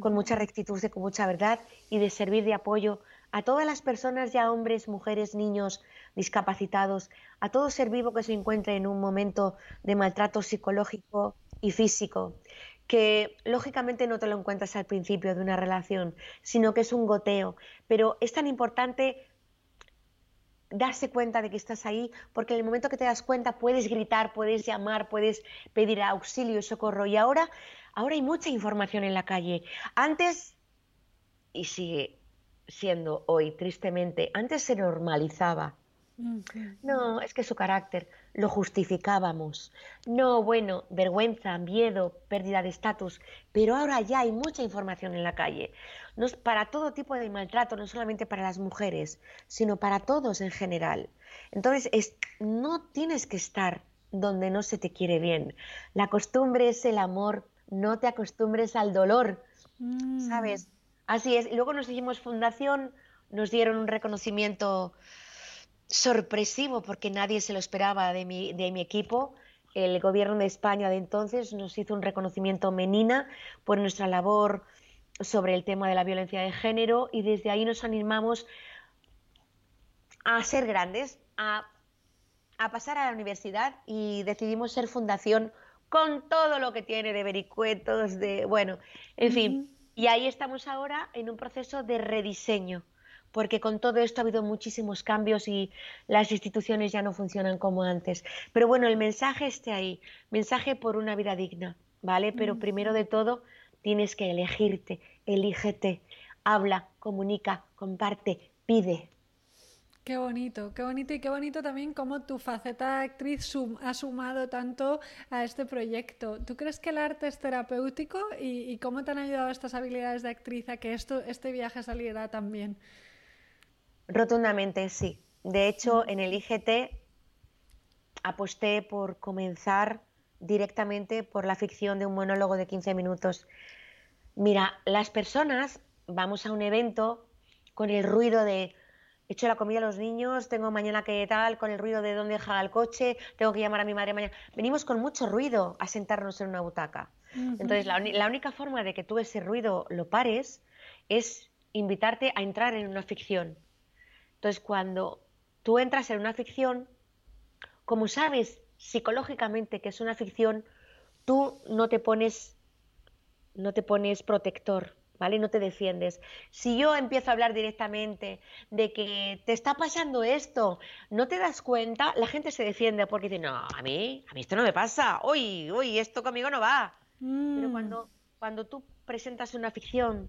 con mucha rectitud y con mucha verdad y de servir de apoyo a todas las personas, ya hombres, mujeres, niños, discapacitados, a todo ser vivo que se encuentre en un momento de maltrato psicológico y físico, que lógicamente no te lo encuentras al principio de una relación, sino que es un goteo, pero es tan importante darse cuenta de que estás ahí, porque en el momento que te das cuenta puedes gritar, puedes llamar, puedes pedir auxilio y socorro. Y ahora, ahora hay mucha información en la calle. Antes, y sigue siendo hoy tristemente, antes se normalizaba no, es que su carácter lo justificábamos. No, bueno, vergüenza, miedo, pérdida de estatus, pero ahora ya hay mucha información en la calle. No, para todo tipo de maltrato, no solamente para las mujeres, sino para todos en general. Entonces, es, no tienes que estar donde no se te quiere bien. La costumbre es el amor, no te acostumbres al dolor. ¿sabes? Mm. Así es. Luego nos hicimos fundación, nos dieron un reconocimiento sorpresivo porque nadie se lo esperaba de mi, de mi equipo. El gobierno de España de entonces nos hizo un reconocimiento menina por nuestra labor sobre el tema de la violencia de género y desde ahí nos animamos a ser grandes, a, pasar a la universidad y decidimos ser fundación con todo lo que tiene de vericuetos, de, bueno, en fin. Y ahí estamos ahora en un proceso de rediseño, porque con todo esto ha habido muchísimos cambios y las instituciones ya no funcionan como antes. Pero bueno, el mensaje esté ahí, mensaje por una vida digna, ¿vale? Pero primero de todo, tienes que elegirte, elígete, habla, comunica, comparte, pide. Qué bonito, qué bonito y qué bonito también cómo tu faceta de actriz ha sumado tanto a este proyecto. ¿Tú crees que el arte es terapéutico y, cómo te han ayudado estas habilidades de actriz a que esto, este viaje saliera tan bien? Rotundamente sí. De hecho, en el IGT aposté por comenzar directamente por la ficción de un monólogo de 15 minutos. Mira, las personas vamos a un evento con el ruido de hecho la comida a los niños, tengo mañana que tal, con el ruido de dónde deja el coche, tengo que llamar a mi madre mañana. Venimos con mucho ruido a sentarnos en una butaca. Entonces, la, la, única forma de que tú ese ruido lo pares es invitarte a entrar en una ficción. Entonces, cuando tú entras en una ficción, como sabes psicológicamente que es una ficción, tú no te pones, no te pones protector, ¿vale? No te defiendes. Si yo empiezo a hablar directamente de que te está pasando esto, no te das cuenta, la gente se defiende porque dice, no, a mí, a mí esto no me pasa, uy, uy, esto conmigo no va. Pero mm. cuando, cuando tú presentas una ficción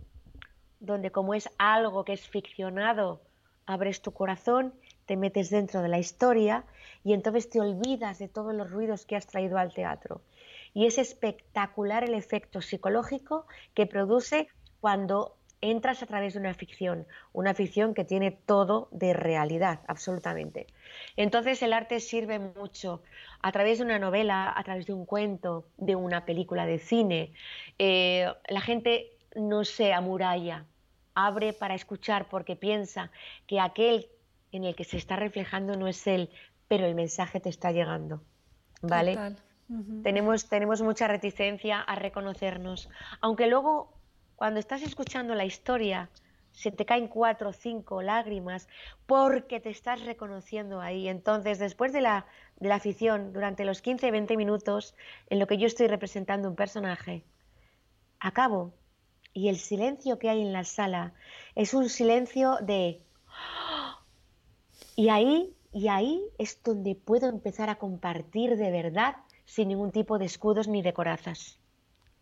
donde como es algo que es ficcionado, abres tu corazón, te metes dentro de la historia y entonces te olvidas de todos los ruidos que has traído al teatro. Y es espectacular el efecto psicológico que produce cuando entras a través de una ficción, una ficción que tiene todo de realidad, absolutamente. Entonces el arte sirve mucho a través de una novela, a través de un cuento, de una película de cine. Eh, la gente no se amuralla, abre para escuchar porque piensa que aquel en el que se está reflejando no es él, pero el mensaje te está llegando. ¿Vale? Tenemos, tenemos mucha reticencia a reconocernos, aunque luego cuando estás escuchando la historia se te caen cuatro o cinco lágrimas porque te estás reconociendo ahí. Entonces, después de la, de la afición, durante los 15, 20 minutos en lo que yo estoy representando un personaje, acabo. Y el silencio que hay en la sala es un silencio de... Y ahí, y ahí es donde puedo empezar a compartir de verdad sin ningún tipo de escudos ni de corazas.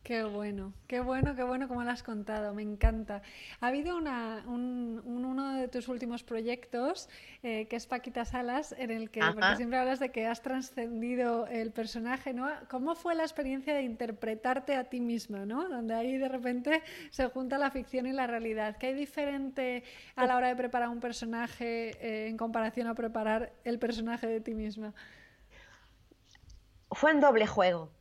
Qué bueno, qué bueno, qué bueno como lo has contado, me encanta. Ha habido una, un, uno de tus últimos proyectos, eh, que es Paquita Salas, en el que, porque siempre hablas de que has trascendido el personaje, ¿no? ¿Cómo fue la experiencia de interpretarte a ti misma, ¿no? Donde ahí de repente se junta la ficción y la realidad. ¿Qué hay diferente a la hora de preparar un personaje eh, en comparación a preparar el personaje de ti misma? Fue en doble juego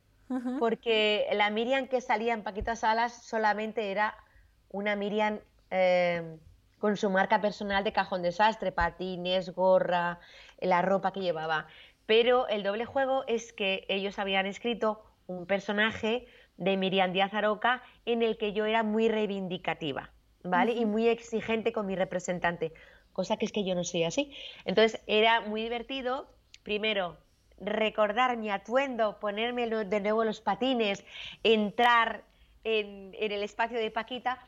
porque la Miriam que salía en Paquita Salas solamente era una Miriam eh, con su marca personal de cajón desastre, patines, gorra, la ropa que llevaba. Pero el doble juego es que ellos habían escrito un personaje de Miriam Díaz Aroca en el que yo era muy reivindicativa, ¿vale? Y muy exigente con mi representante, cosa que es que yo no soy así. Entonces era muy divertido, primero, recordar mi atuendo, ponerme de nuevo los patines, entrar en, el espacio de Paquita,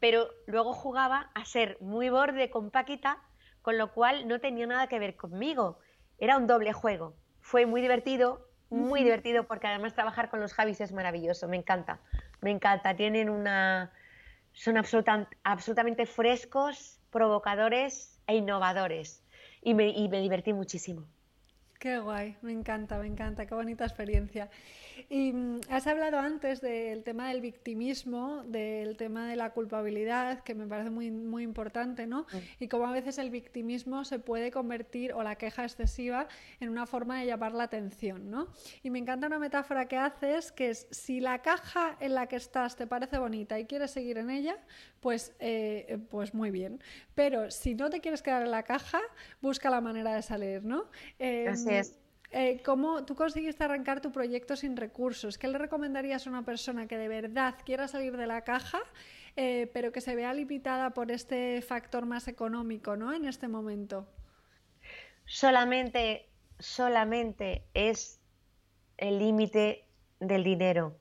pero luego jugaba a ser muy borde con Paquita, con lo cual no tenía nada que ver conmigo. Era un doble juego. Fue muy divertido, muy divertido, porque además trabajar con los Javis es maravilloso, me encanta, me encanta. Tienen una. son absolutamente frescos, provocadores e innovadores. y me divertí muchísimo. Qué guay, me encanta, me encanta, qué bonita experiencia. Y mm, has hablado antes del tema del victimismo, del tema de la culpabilidad, que me parece muy, muy importante, ¿no? Y cómo a veces el victimismo se puede convertir, o la queja excesiva, en una forma de llamar la atención, ¿no? Y me encanta una metáfora que haces, que es, si la caja en la que estás te parece bonita y quieres seguir en ella, pues, eh, pues muy bien. Pero si no te quieres quedar en la caja, busca la manera de salir, ¿no? Así em, es. Eh, ¿Cómo tú conseguiste arrancar tu proyecto sin recursos? ¿Qué le recomendarías a una persona que de verdad quiera salir de la caja, eh, pero que se vea limitada por este factor más económico, ¿no? En este momento. Solamente, solamente es el límite del dinero.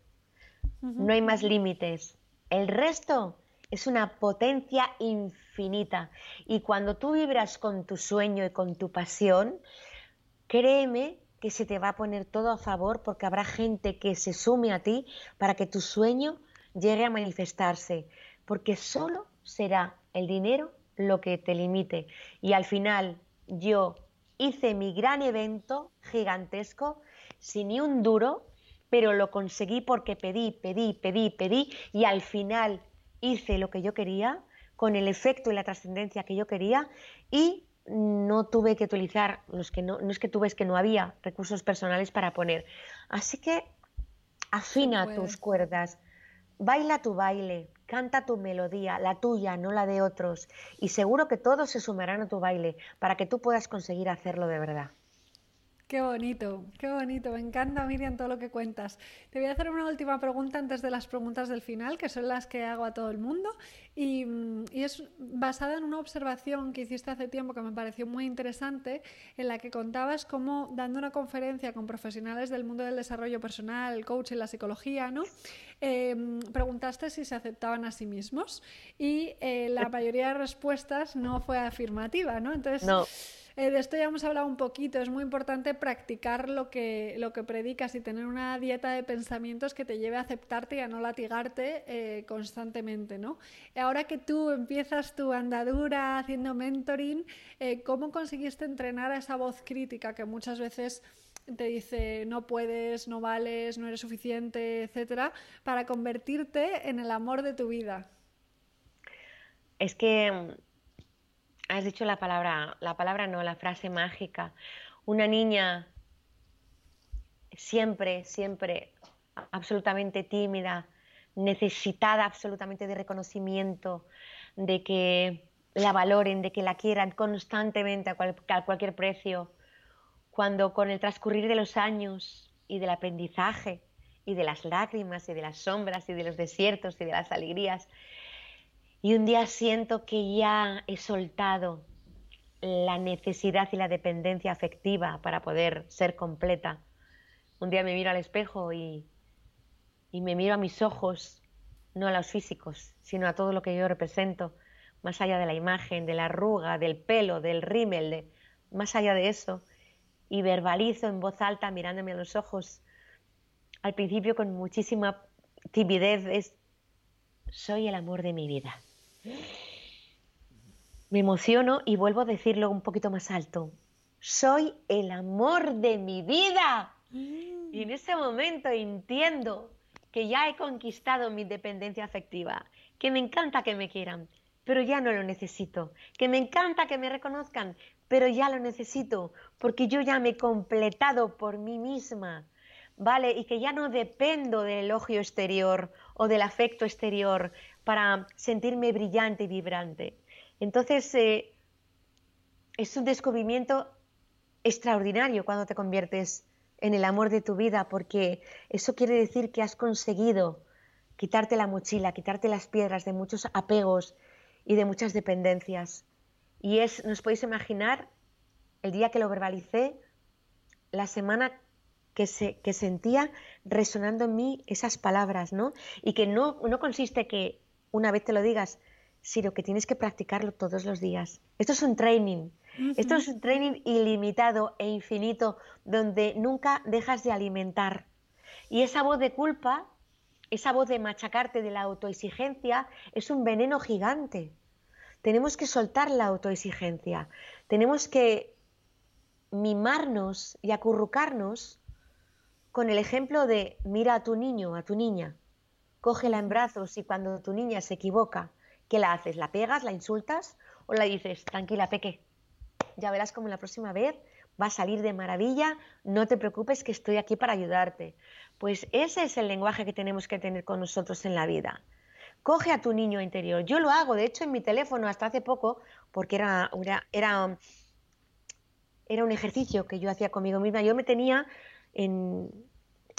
No hay más límites. El resto es una potencia infinita. Y cuando tú vibras con tu sueño y con tu pasión, créeme que se te va a poner todo a favor porque habrá gente que se sume a ti para que tu sueño llegue a manifestarse. Porque solo será el dinero lo que te limite. Y al final yo hice mi gran evento gigantesco sin ni un duro, pero lo conseguí porque pedí, pedí, pedí, pedí y al final hice lo que yo quería, con el efecto y la trascendencia que yo quería y no tuve que utilizar los que no, no es que tú ves que no había recursos personales para poner. Así que afina tus cuerdas, baila tu baile, canta tu melodía, la tuya, no la de otros, y seguro que todos se sumarán a tu baile para que tú puedas conseguir hacerlo de verdad. Qué bonito, qué bonito. Me encanta, Miriam, todo lo que cuentas. Te voy a hacer una última pregunta antes de las preguntas del final, que son las que hago a todo el mundo. Y, es basada en una observación que hiciste hace tiempo que me pareció muy interesante, en la que contabas cómo, dando una conferencia con profesionales del mundo del desarrollo personal, el coach y la psicología, ¿no? Em, preguntaste si se aceptaban a sí mismos y eh, la mayoría de respuestas no fue afirmativa, ¿no? Entonces. No eh, de esto ya hemos hablado un poquito, es muy importante practicar lo que, lo que predicas y tener una dieta de pensamientos que te lleve a aceptarte y a no latigarte eh, constantemente, ¿no? Ahora que tú empiezas tu andadura haciendo mentoring, eh, ¿cómo conseguiste entrenar a esa voz crítica que muchas veces te dice no puedes, no vales, no eres suficiente, etcétera, para convertirte en el amor de tu vida? Es que has dicho la palabra, la palabra no, la frase mágica. Una niña siempre, siempre absolutamente tímida, necesitada absolutamente de reconocimiento, de que la valoren, de que la quieran constantemente a, cualquier precio, cuando con el transcurrir de los años y del aprendizaje y de las lágrimas y de las sombras y de los desiertos y de las alegrías, y un día siento que ya he soltado la necesidad y la dependencia afectiva para poder ser completa. Un día me miro al espejo y, me miro a mis ojos, no a los físicos, sino a todo lo que yo represento, más allá de la imagen, de la arruga, del pelo, del rímel, más allá de eso, y verbalizo en voz alta mirándome a los ojos, al principio con muchísima timidez, soy el amor de mi vida. Me emociono y vuelvo a decirlo un poquito más alto. Soy el amor de mi vida. Y en ese momento entiendo que ya he conquistado mi dependencia afectiva, que me encanta que me quieran, pero ya no lo necesito, que me encanta que me reconozcan, pero ya lo necesito, porque yo ya me he completado por mí misma, ¿vale? Y que ya no dependo del elogio exterior o del afecto exterior para sentirme brillante y vibrante. Entonces, eh, es un descubrimiento extraordinario cuando te conviertes en el amor de tu vida, porque eso quiere decir que has conseguido quitarte la mochila, quitarte las piedras de muchos apegos y de muchas dependencias. Y es, nos podéis imaginar, el día que lo verbalicé, la semana que, se, que sentía resonando en mí esas palabras, ¿no? Y que no, no consiste que una vez te lo digas, sino que tienes que practicarlo todos los días. Esto es un training. Esto es un training ilimitado e infinito donde nunca dejas de alimentar. Y esa voz de culpa, esa voz de machacarte de la autoexigencia, es un veneno gigante. Tenemos que soltar la autoexigencia. Tenemos que mimarnos y acurrucarnos con el ejemplo de mira a tu niño, a tu niña, cógela en brazos y cuando tu niña se equivoca, ¿qué la haces? ¿La pegas, la insultas o la dices, tranquila, peque? Ya verás como la próxima vez va a salir de maravilla, no te preocupes que estoy aquí para ayudarte. Pues ese es el lenguaje que tenemos que tener con nosotros en la vida. Coge a tu niño interior. Yo lo hago, de hecho, en mi teléfono hasta hace poco, porque era, era, era, un ejercicio que yo hacía conmigo misma. Yo me tenía en,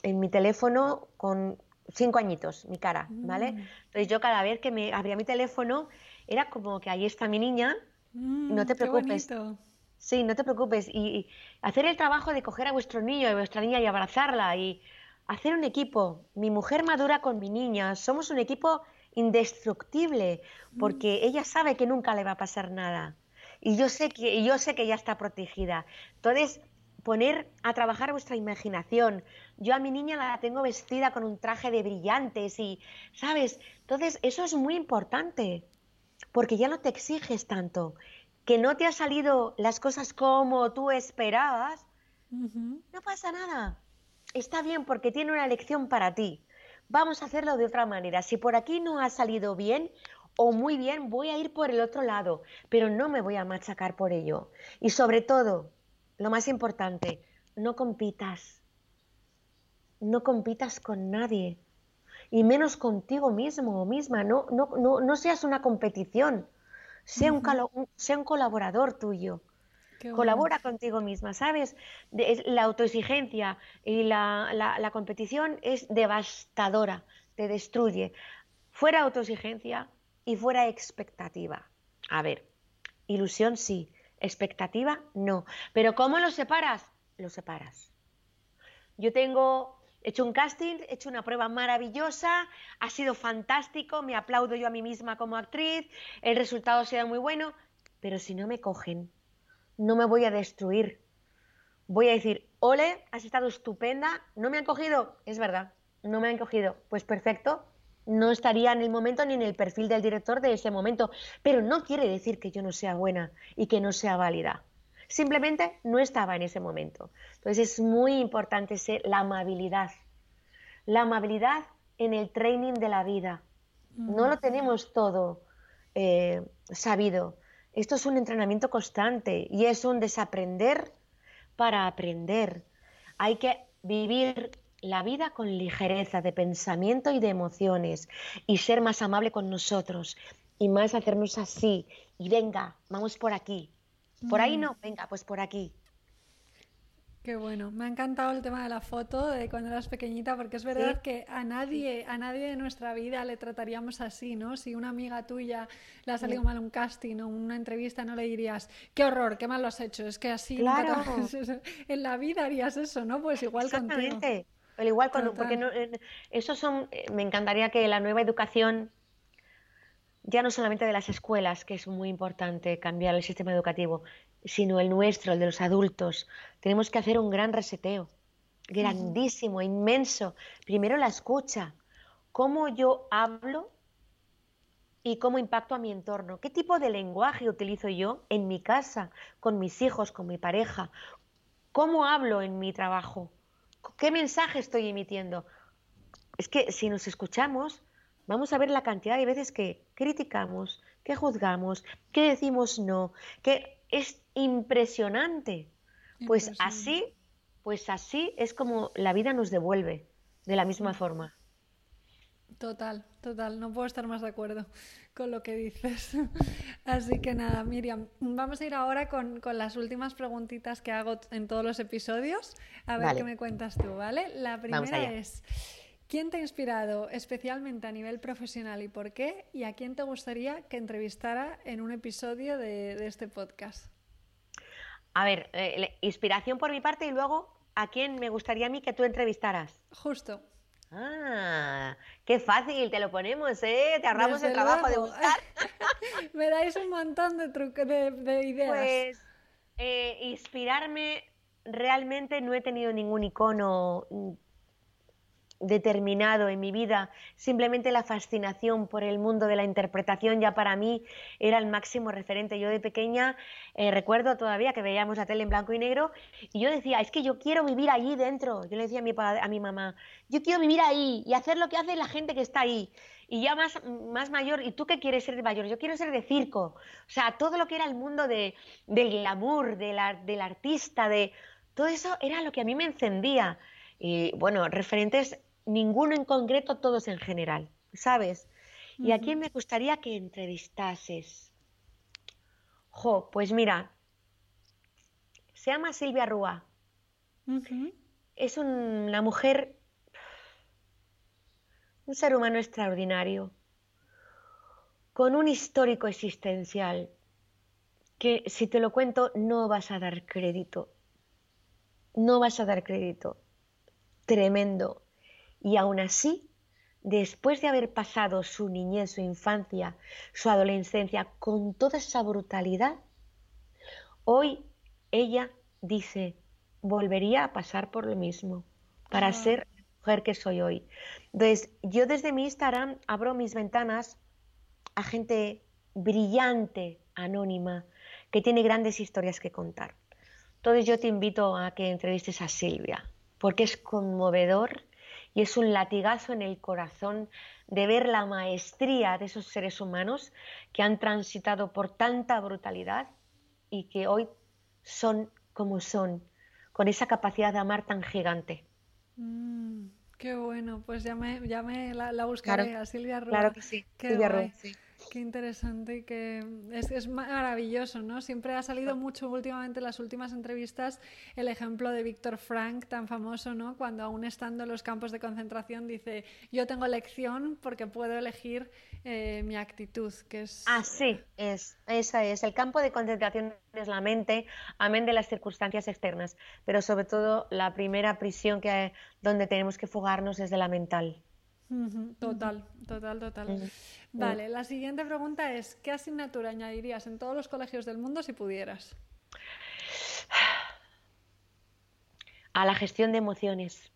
mi teléfono con cinco añitos, mi cara, ¿vale? Mm. Entonces yo cada vez que me abría mi teléfono era como que ahí está mi niña, no te mm, preocupes. Sí, no te preocupes. Y, hacer el trabajo de coger a vuestro niño y a vuestra niña y abrazarla y hacer un equipo. Mi mujer madura con mi niña. Somos un equipo indestructible porque mm. ella sabe que nunca le va a pasar nada. Y yo sé que, yo sé que ella está protegida. Entonces, poner a trabajar vuestra imaginación. Yo a mi niña la tengo vestida con un traje de brillantes y, ¿sabes? Entonces, eso es muy importante porque ya no te exiges tanto que no te ha salido las cosas como tú esperabas, no pasa nada. Está bien porque tiene una lección para ti. Vamos a hacerlo de otra manera. Si por aquí no ha salido bien o muy bien, voy a ir por el otro lado, pero no me voy a machacar por ello. Y sobre todo, lo más importante, no compitas. No compitas con nadie. Y menos contigo mismo o misma. No, no, no, no seas una competición sea, un, colaborador tuyo. Colabora contigo misma, ¿sabes? la autoexigencia y la, competición es devastadora, te destruye. Fuera autoexigencia y fuera expectativa. A ver, ilusión sí, expectativa no. Pero ¿cómo lo separas? Lo separas. Yo tengo He hecho un casting, he hecho una prueba maravillosa, ha sido fantástico, me aplaudo yo a mí misma como actriz, el resultado ha sido muy bueno, pero si no me cogen, no me voy a destruir. Voy a decir, ole, has estado estupenda, no me han cogido, es verdad, no me han cogido, pues perfecto, no estaría en el momento ni en el perfil del director de ese momento, pero no quiere decir que yo no sea buena y que no sea válida. Simplemente no estaba en ese momento. Entonces es muy importante ser la amabilidad. La amabilidad en el training de la vida. No lo tenemos todo eh, sabido. Esto es un entrenamiento constante y es un desaprender para aprender. Hay que vivir la vida con ligereza de pensamiento y de emociones y ser más amable con nosotros y más hacernos así. Y venga, vamos por aquí, por ahí no, venga, pues por aquí. Qué bueno, me ha encantado el tema de la foto de cuando eras pequeñita, porque es verdad que a nadie, a nadie de nuestra vida le trataríamos así, ¿no? Si una amiga tuya le ha salido mal un casting o una entrevista, no le dirías, qué horror, qué mal lo has hecho, es que así claro. en la vida harías eso, ¿no? Pues igual contigo. Pero igual cuando, porque no, eso son, eh, me encantaría que la nueva educación ya no solamente de las escuelas, que es muy importante cambiar el sistema educativo, sino el nuestro, el de los adultos. Tenemos que hacer un gran reseteo, grandísimo, inmenso. Primero la escucha, cómo yo hablo y cómo impacto a mi entorno, qué tipo de lenguaje utilizo yo en mi casa, con mis hijos, con mi pareja, cómo hablo en mi trabajo, qué mensaje estoy emitiendo. Es que si nos escuchamos, vamos a ver la cantidad de veces que criticamos, que juzgamos, que decimos no, que es impresionante. Pues así, pues así es como la vida nos devuelve, de la misma forma. Total, total, no puedo estar más de acuerdo con lo que dices. Así que nada, Miriam, vamos a ir ahora con, las últimas preguntitas que hago en todos los episodios, a ver qué me cuentas tú, ¿vale? La primera es, ¿Quién te ha inspirado especialmente a nivel profesional y por qué? ¿Y a quién te gustaría que entrevistara en un episodio de, este podcast? A ver, eh, inspiración por mi parte y luego a quién me gustaría a mí que tú entrevistaras. Justo. Ah, qué fácil, te lo ponemos, ¿eh? Te ahorramos el trabajo de buscar. me dais un montón de, de, de ideas. Pues eh, inspirarme, realmente no he tenido ningún icono determinado en mi vida, simplemente la fascinación por el mundo de la interpretación ya para mí era el máximo referente. Yo de pequeña eh, recuerdo todavía que veíamos la tele en blanco y negro y yo decía, es que yo quiero vivir allí dentro. Yo le decía a mi, a mi mamá, yo quiero vivir ahí y hacer lo que hace la gente que está ahí. Y ya más, más mayor, ¿y tú qué quieres ser de mayor? Yo quiero ser de circo. O sea, todo lo que era el mundo de, del glamour, de del artista, de... Todo eso era lo que a mí me encendía. Y bueno, referentes ninguno en concreto, todos en general, ¿sabes? ¿Y a quién me gustaría que entrevistases? Jo, pues mira, se llama Silvia Rúa. Es una mujer, un ser humano extraordinario, con un histórico existencial que si te lo cuento no vas a dar crédito. No vas a dar crédito. Tremendo y aún así, después de haber pasado su niñez, su infancia, su adolescencia con toda esa brutalidad, hoy ella dice, volvería a pasar por lo mismo para ser la mujer que soy hoy. Entonces, yo desde mi Instagram abro mis ventanas a gente brillante, anónima, que tiene grandes historias que contar. Entonces yo te invito a que entrevistes a Silvia, porque es conmovedor y es un latigazo en el corazón de ver la maestría de esos seres humanos que han transitado por tanta brutalidad y que hoy son como son, con esa capacidad de amar tan gigante. Mm, qué bueno, pues ya me, ya me la, buscaré a Silvia Rúa. Claro que sí, Silvia Rúa, sí. Qué interesante, que es, es, maravilloso, ¿no? Siempre ha salido mucho últimamente en las últimas entrevistas el ejemplo de Víctor Frank, tan famoso, ¿no? Cuando aún estando en los campos de concentración dice, yo tengo elección porque puedo elegir eh, mi actitud, que es... Así es, esa es. El campo de concentración es la mente, amén de las circunstancias externas, pero sobre todo la primera prisión que, donde tenemos que fugarnos es de la mental. Total, total, total. Vale, la siguiente pregunta es, ¿qué asignatura añadirías en todos los colegios del mundo si pudieras? A la gestión de emociones.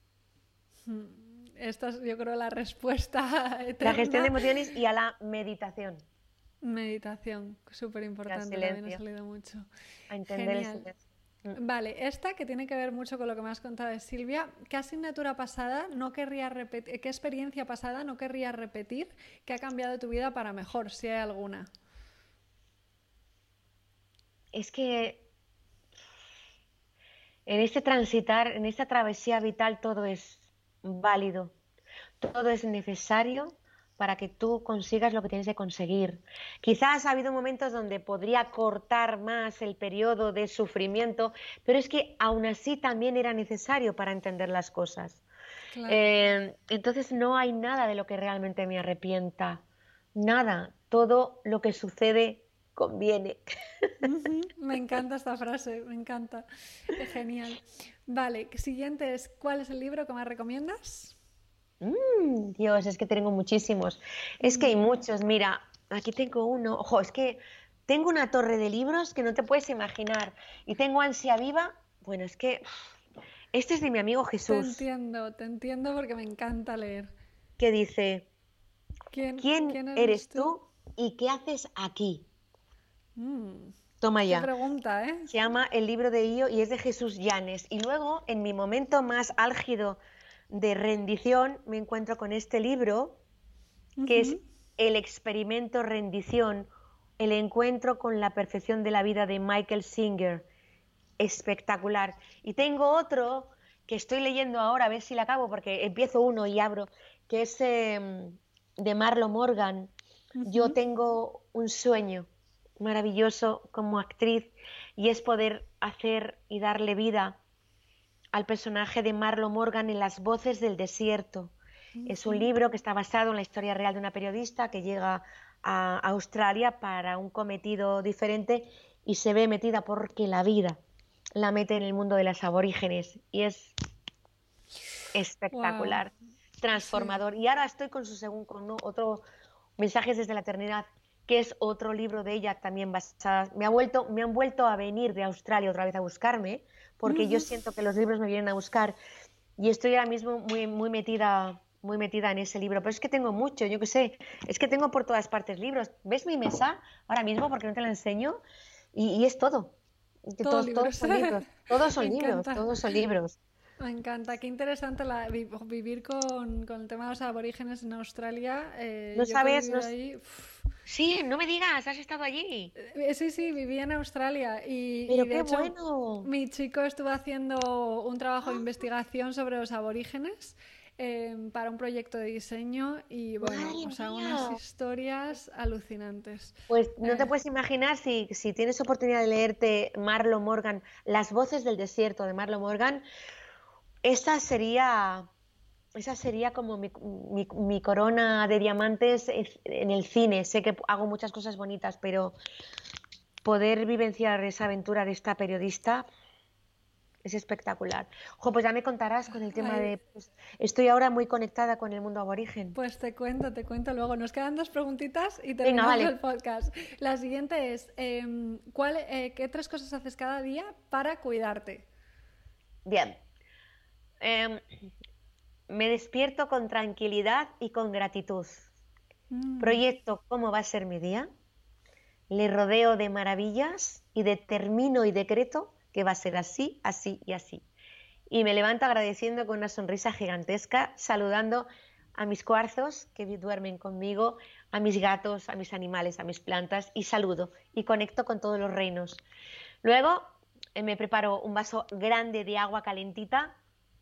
Esta es, yo creo, la respuesta. La gestión de emociones y a la meditación. Meditación, súper importante, también ha salido mucho. A entender el silencio. Mm. Vale, esta que tiene que ver mucho con lo que me has contado de Silvia, ¿qué asignatura pasada no querría repetir, qué experiencia pasada no querrías repetir que ha cambiado tu vida para mejor, si hay alguna? Es que en este transitar, en esta travesía vital todo es válido, todo es necesario para que tú consigas lo que tienes que conseguir. Quizás ha habido momentos donde podría cortar más el periodo de sufrimiento, pero es que aún así también era necesario para entender las cosas. Eh, entonces no hay nada de lo que realmente me arrepienta, nada, todo lo que sucede conviene. Me encanta esta frase, me encanta. Genial. Vale, siguiente es, ¿cuál es el libro que más recomiendas? Mm, Dios, es que tengo muchísimos. Es que hay mm. muchos. Mira, aquí tengo uno. Ojo, es que tengo una torre de libros que no te puedes imaginar. Y tengo ansia viva. Bueno, es que este es de mi amigo Jesús. Te entiendo, te entiendo porque me encanta leer. Que dice, ¿quién, eres, tú? y qué haces aquí? Mm, Toma ya. Qué pregunta, ¿eh? Se llama El libro de Io y es de Jesús Llanes. Y luego, en mi momento más álgido de rendición me encuentro con este libro, que es El experimento rendición, el encuentro con la perfección de la vida de Michael Singer. Espectacular. Y tengo otro que estoy leyendo ahora, a ver si la acabo, porque empiezo uno y abro, que es em, de Marlo Morgan. Yo tengo un sueño maravilloso como actriz y es poder hacer y darle vida al personaje de Marlo Morgan en Las voces del desierto. Es un libro que está basado en la historia real de una periodista que llega a Australia para un cometido diferente y se ve metida porque la vida la mete en el mundo de las aborígenes y es espectacular, transformador. Y ahora estoy con su segundo, con otro Mensajes desde la eternidad, que es otro libro de ella también basada. Me, ha vuelto, me han vuelto a venir de Australia otra vez a buscarme porque yo siento que los libros me vienen a buscar. y estoy ahora mismo muy, muy metida muy metida en ese libro, pero es que tengo mucho, yo qué sé, es que tengo por todas partes libros. ¿Ves mi mesa ahora mismo porque no te la enseño? Y, es todo. todos, son libros, todos son libros, todos son libros. Me encanta, qué interesante la, vivir con, con, el tema de los aborígenes en Australia. Eh, no sabes, no... Sí, no me digas, has estado allí. Eh, sí, sí, viví en Australia y, Pero qué bueno. mi chico estuvo haciendo un trabajo de investigación sobre los aborígenes Em, para un proyecto de diseño y bueno, o sea, unas historias alucinantes. Pues no te eh, puedes imaginar si, si, tienes oportunidad de leerte Marlo Morgan, Las voces del desierto de Marlo Morgan, esa sería, esa sería como mi, mi corona de diamantes en el cine. Sé que hago muchas cosas bonitas, pero poder vivenciar esa aventura de esta periodista es espectacular. Ojo, pues ya me contarás con el tema de... Pues, estoy ahora muy conectada con el mundo aborigen. Pues te cuento, te cuento luego. Nos quedan dos preguntitas y terminamos el podcast. La siguiente es, em, ¿cuál, eh, ¿qué tres cosas haces cada día para cuidarte? Bien. Em, me despierto con tranquilidad y con gratitud. Mm. Proyecto cómo va a ser mi día. Le rodeo de maravillas y determino y decreto que va a ser así, así y así. Y me levanto agradeciendo con una sonrisa gigantesca, saludando a mis cuarzos que duermen conmigo, a mis gatos, a mis animales, a mis plantas y saludo y conecto con todos los reinos. Luego eh, me preparo un vaso grande de agua calentita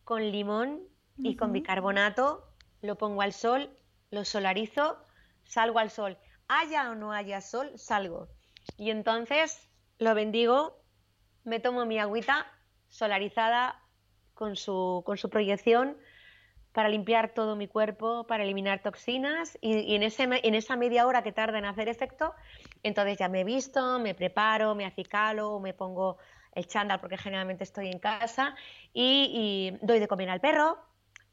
con limón y con bicarbonato, lo pongo al sol, lo solarizo, salgo al sol. Haya o no haya sol, salgo. Y entonces lo bendigo me tomo mi agüita solarizada con su, con su proyección para limpiar todo mi cuerpo, para eliminar toxinas y, en, ese, en esa media hora que tarda en hacer efecto, entonces ya me visto, me preparo, me acicalo, me pongo el chándal porque generalmente estoy en casa y, y doy de comer al perro,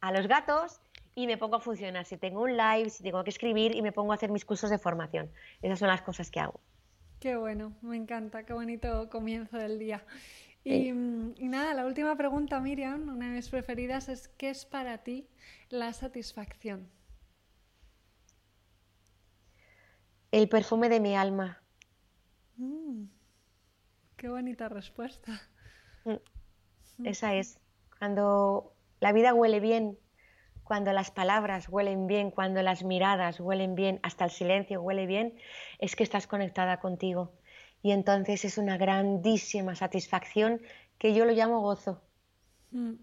a los gatos y me pongo a funcionar. Si tengo un live, si tengo que escribir y me pongo a hacer mis cursos de formación. Esas son las cosas que hago. Qué bueno, me encanta, qué bonito comienzo del día. Y, nada, la última pregunta, Miriam, una de mis preferidas, es ¿qué es para ti la satisfacción? El perfume de mi alma. Mm, qué bonita respuesta. Mm, esa es. Cuando la vida huele bien, cuando las palabras huelen bien, cuando las miradas huelen bien, hasta el silencio huele bien, es que estás conectada contigo. Y entonces es una grandísima satisfacción que yo lo llamo gozo. Mm,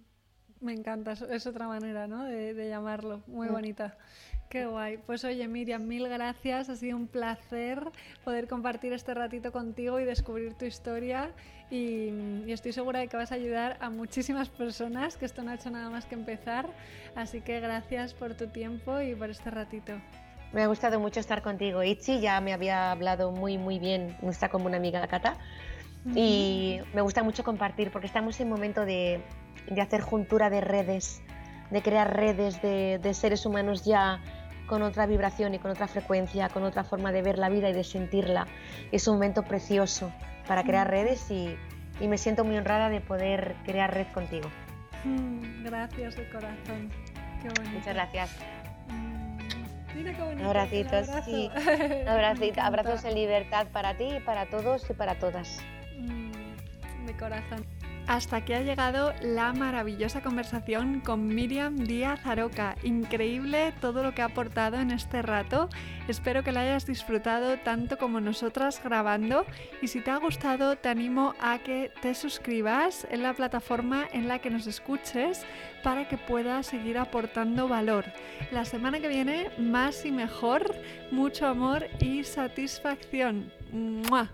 me encanta, es otra manera ¿no? de, llamarlo, muy mm. bonita. Qué guay. Pues oye, Miriam, mil gracias. Ha sido un placer poder compartir este ratito contigo y descubrir tu historia. Y, estoy segura de que vas a ayudar a muchísimas personas, que esto no ha hecho nada más que empezar. Así que gracias por tu tiempo y por este ratito. Me ha gustado mucho estar contigo. Itzi ya me había hablado muy, muy bien, nuestra como una amiga Cata. Y me gusta mucho compartir porque estamos en momento de, de hacer juntura de redes, de crear redes de, de seres humanos ya con otra vibración y con otra frecuencia, con otra forma de ver la vida y de sentirla. Es un momento precioso para crear mm. redes y, me siento muy honrada de poder crear red contigo. Mm, gracias de corazón. Muchas gracias. Mm, mira qué bonito. Abracitos, sí. Abrazos en libertad para ti y para todos y para todas. de corazón. Hasta aquí ha llegado la maravillosa conversación con Miriam Díaz Aroca. Increíble todo lo que ha aportado en este rato. Espero que la hayas disfrutado tanto como nosotras grabando y si te ha gustado te animo a que te suscribas en la plataforma en la que nos escuches para que puedas seguir aportando valor. La semana que viene más y mejor, mucho amor y satisfacción. ¡Mua!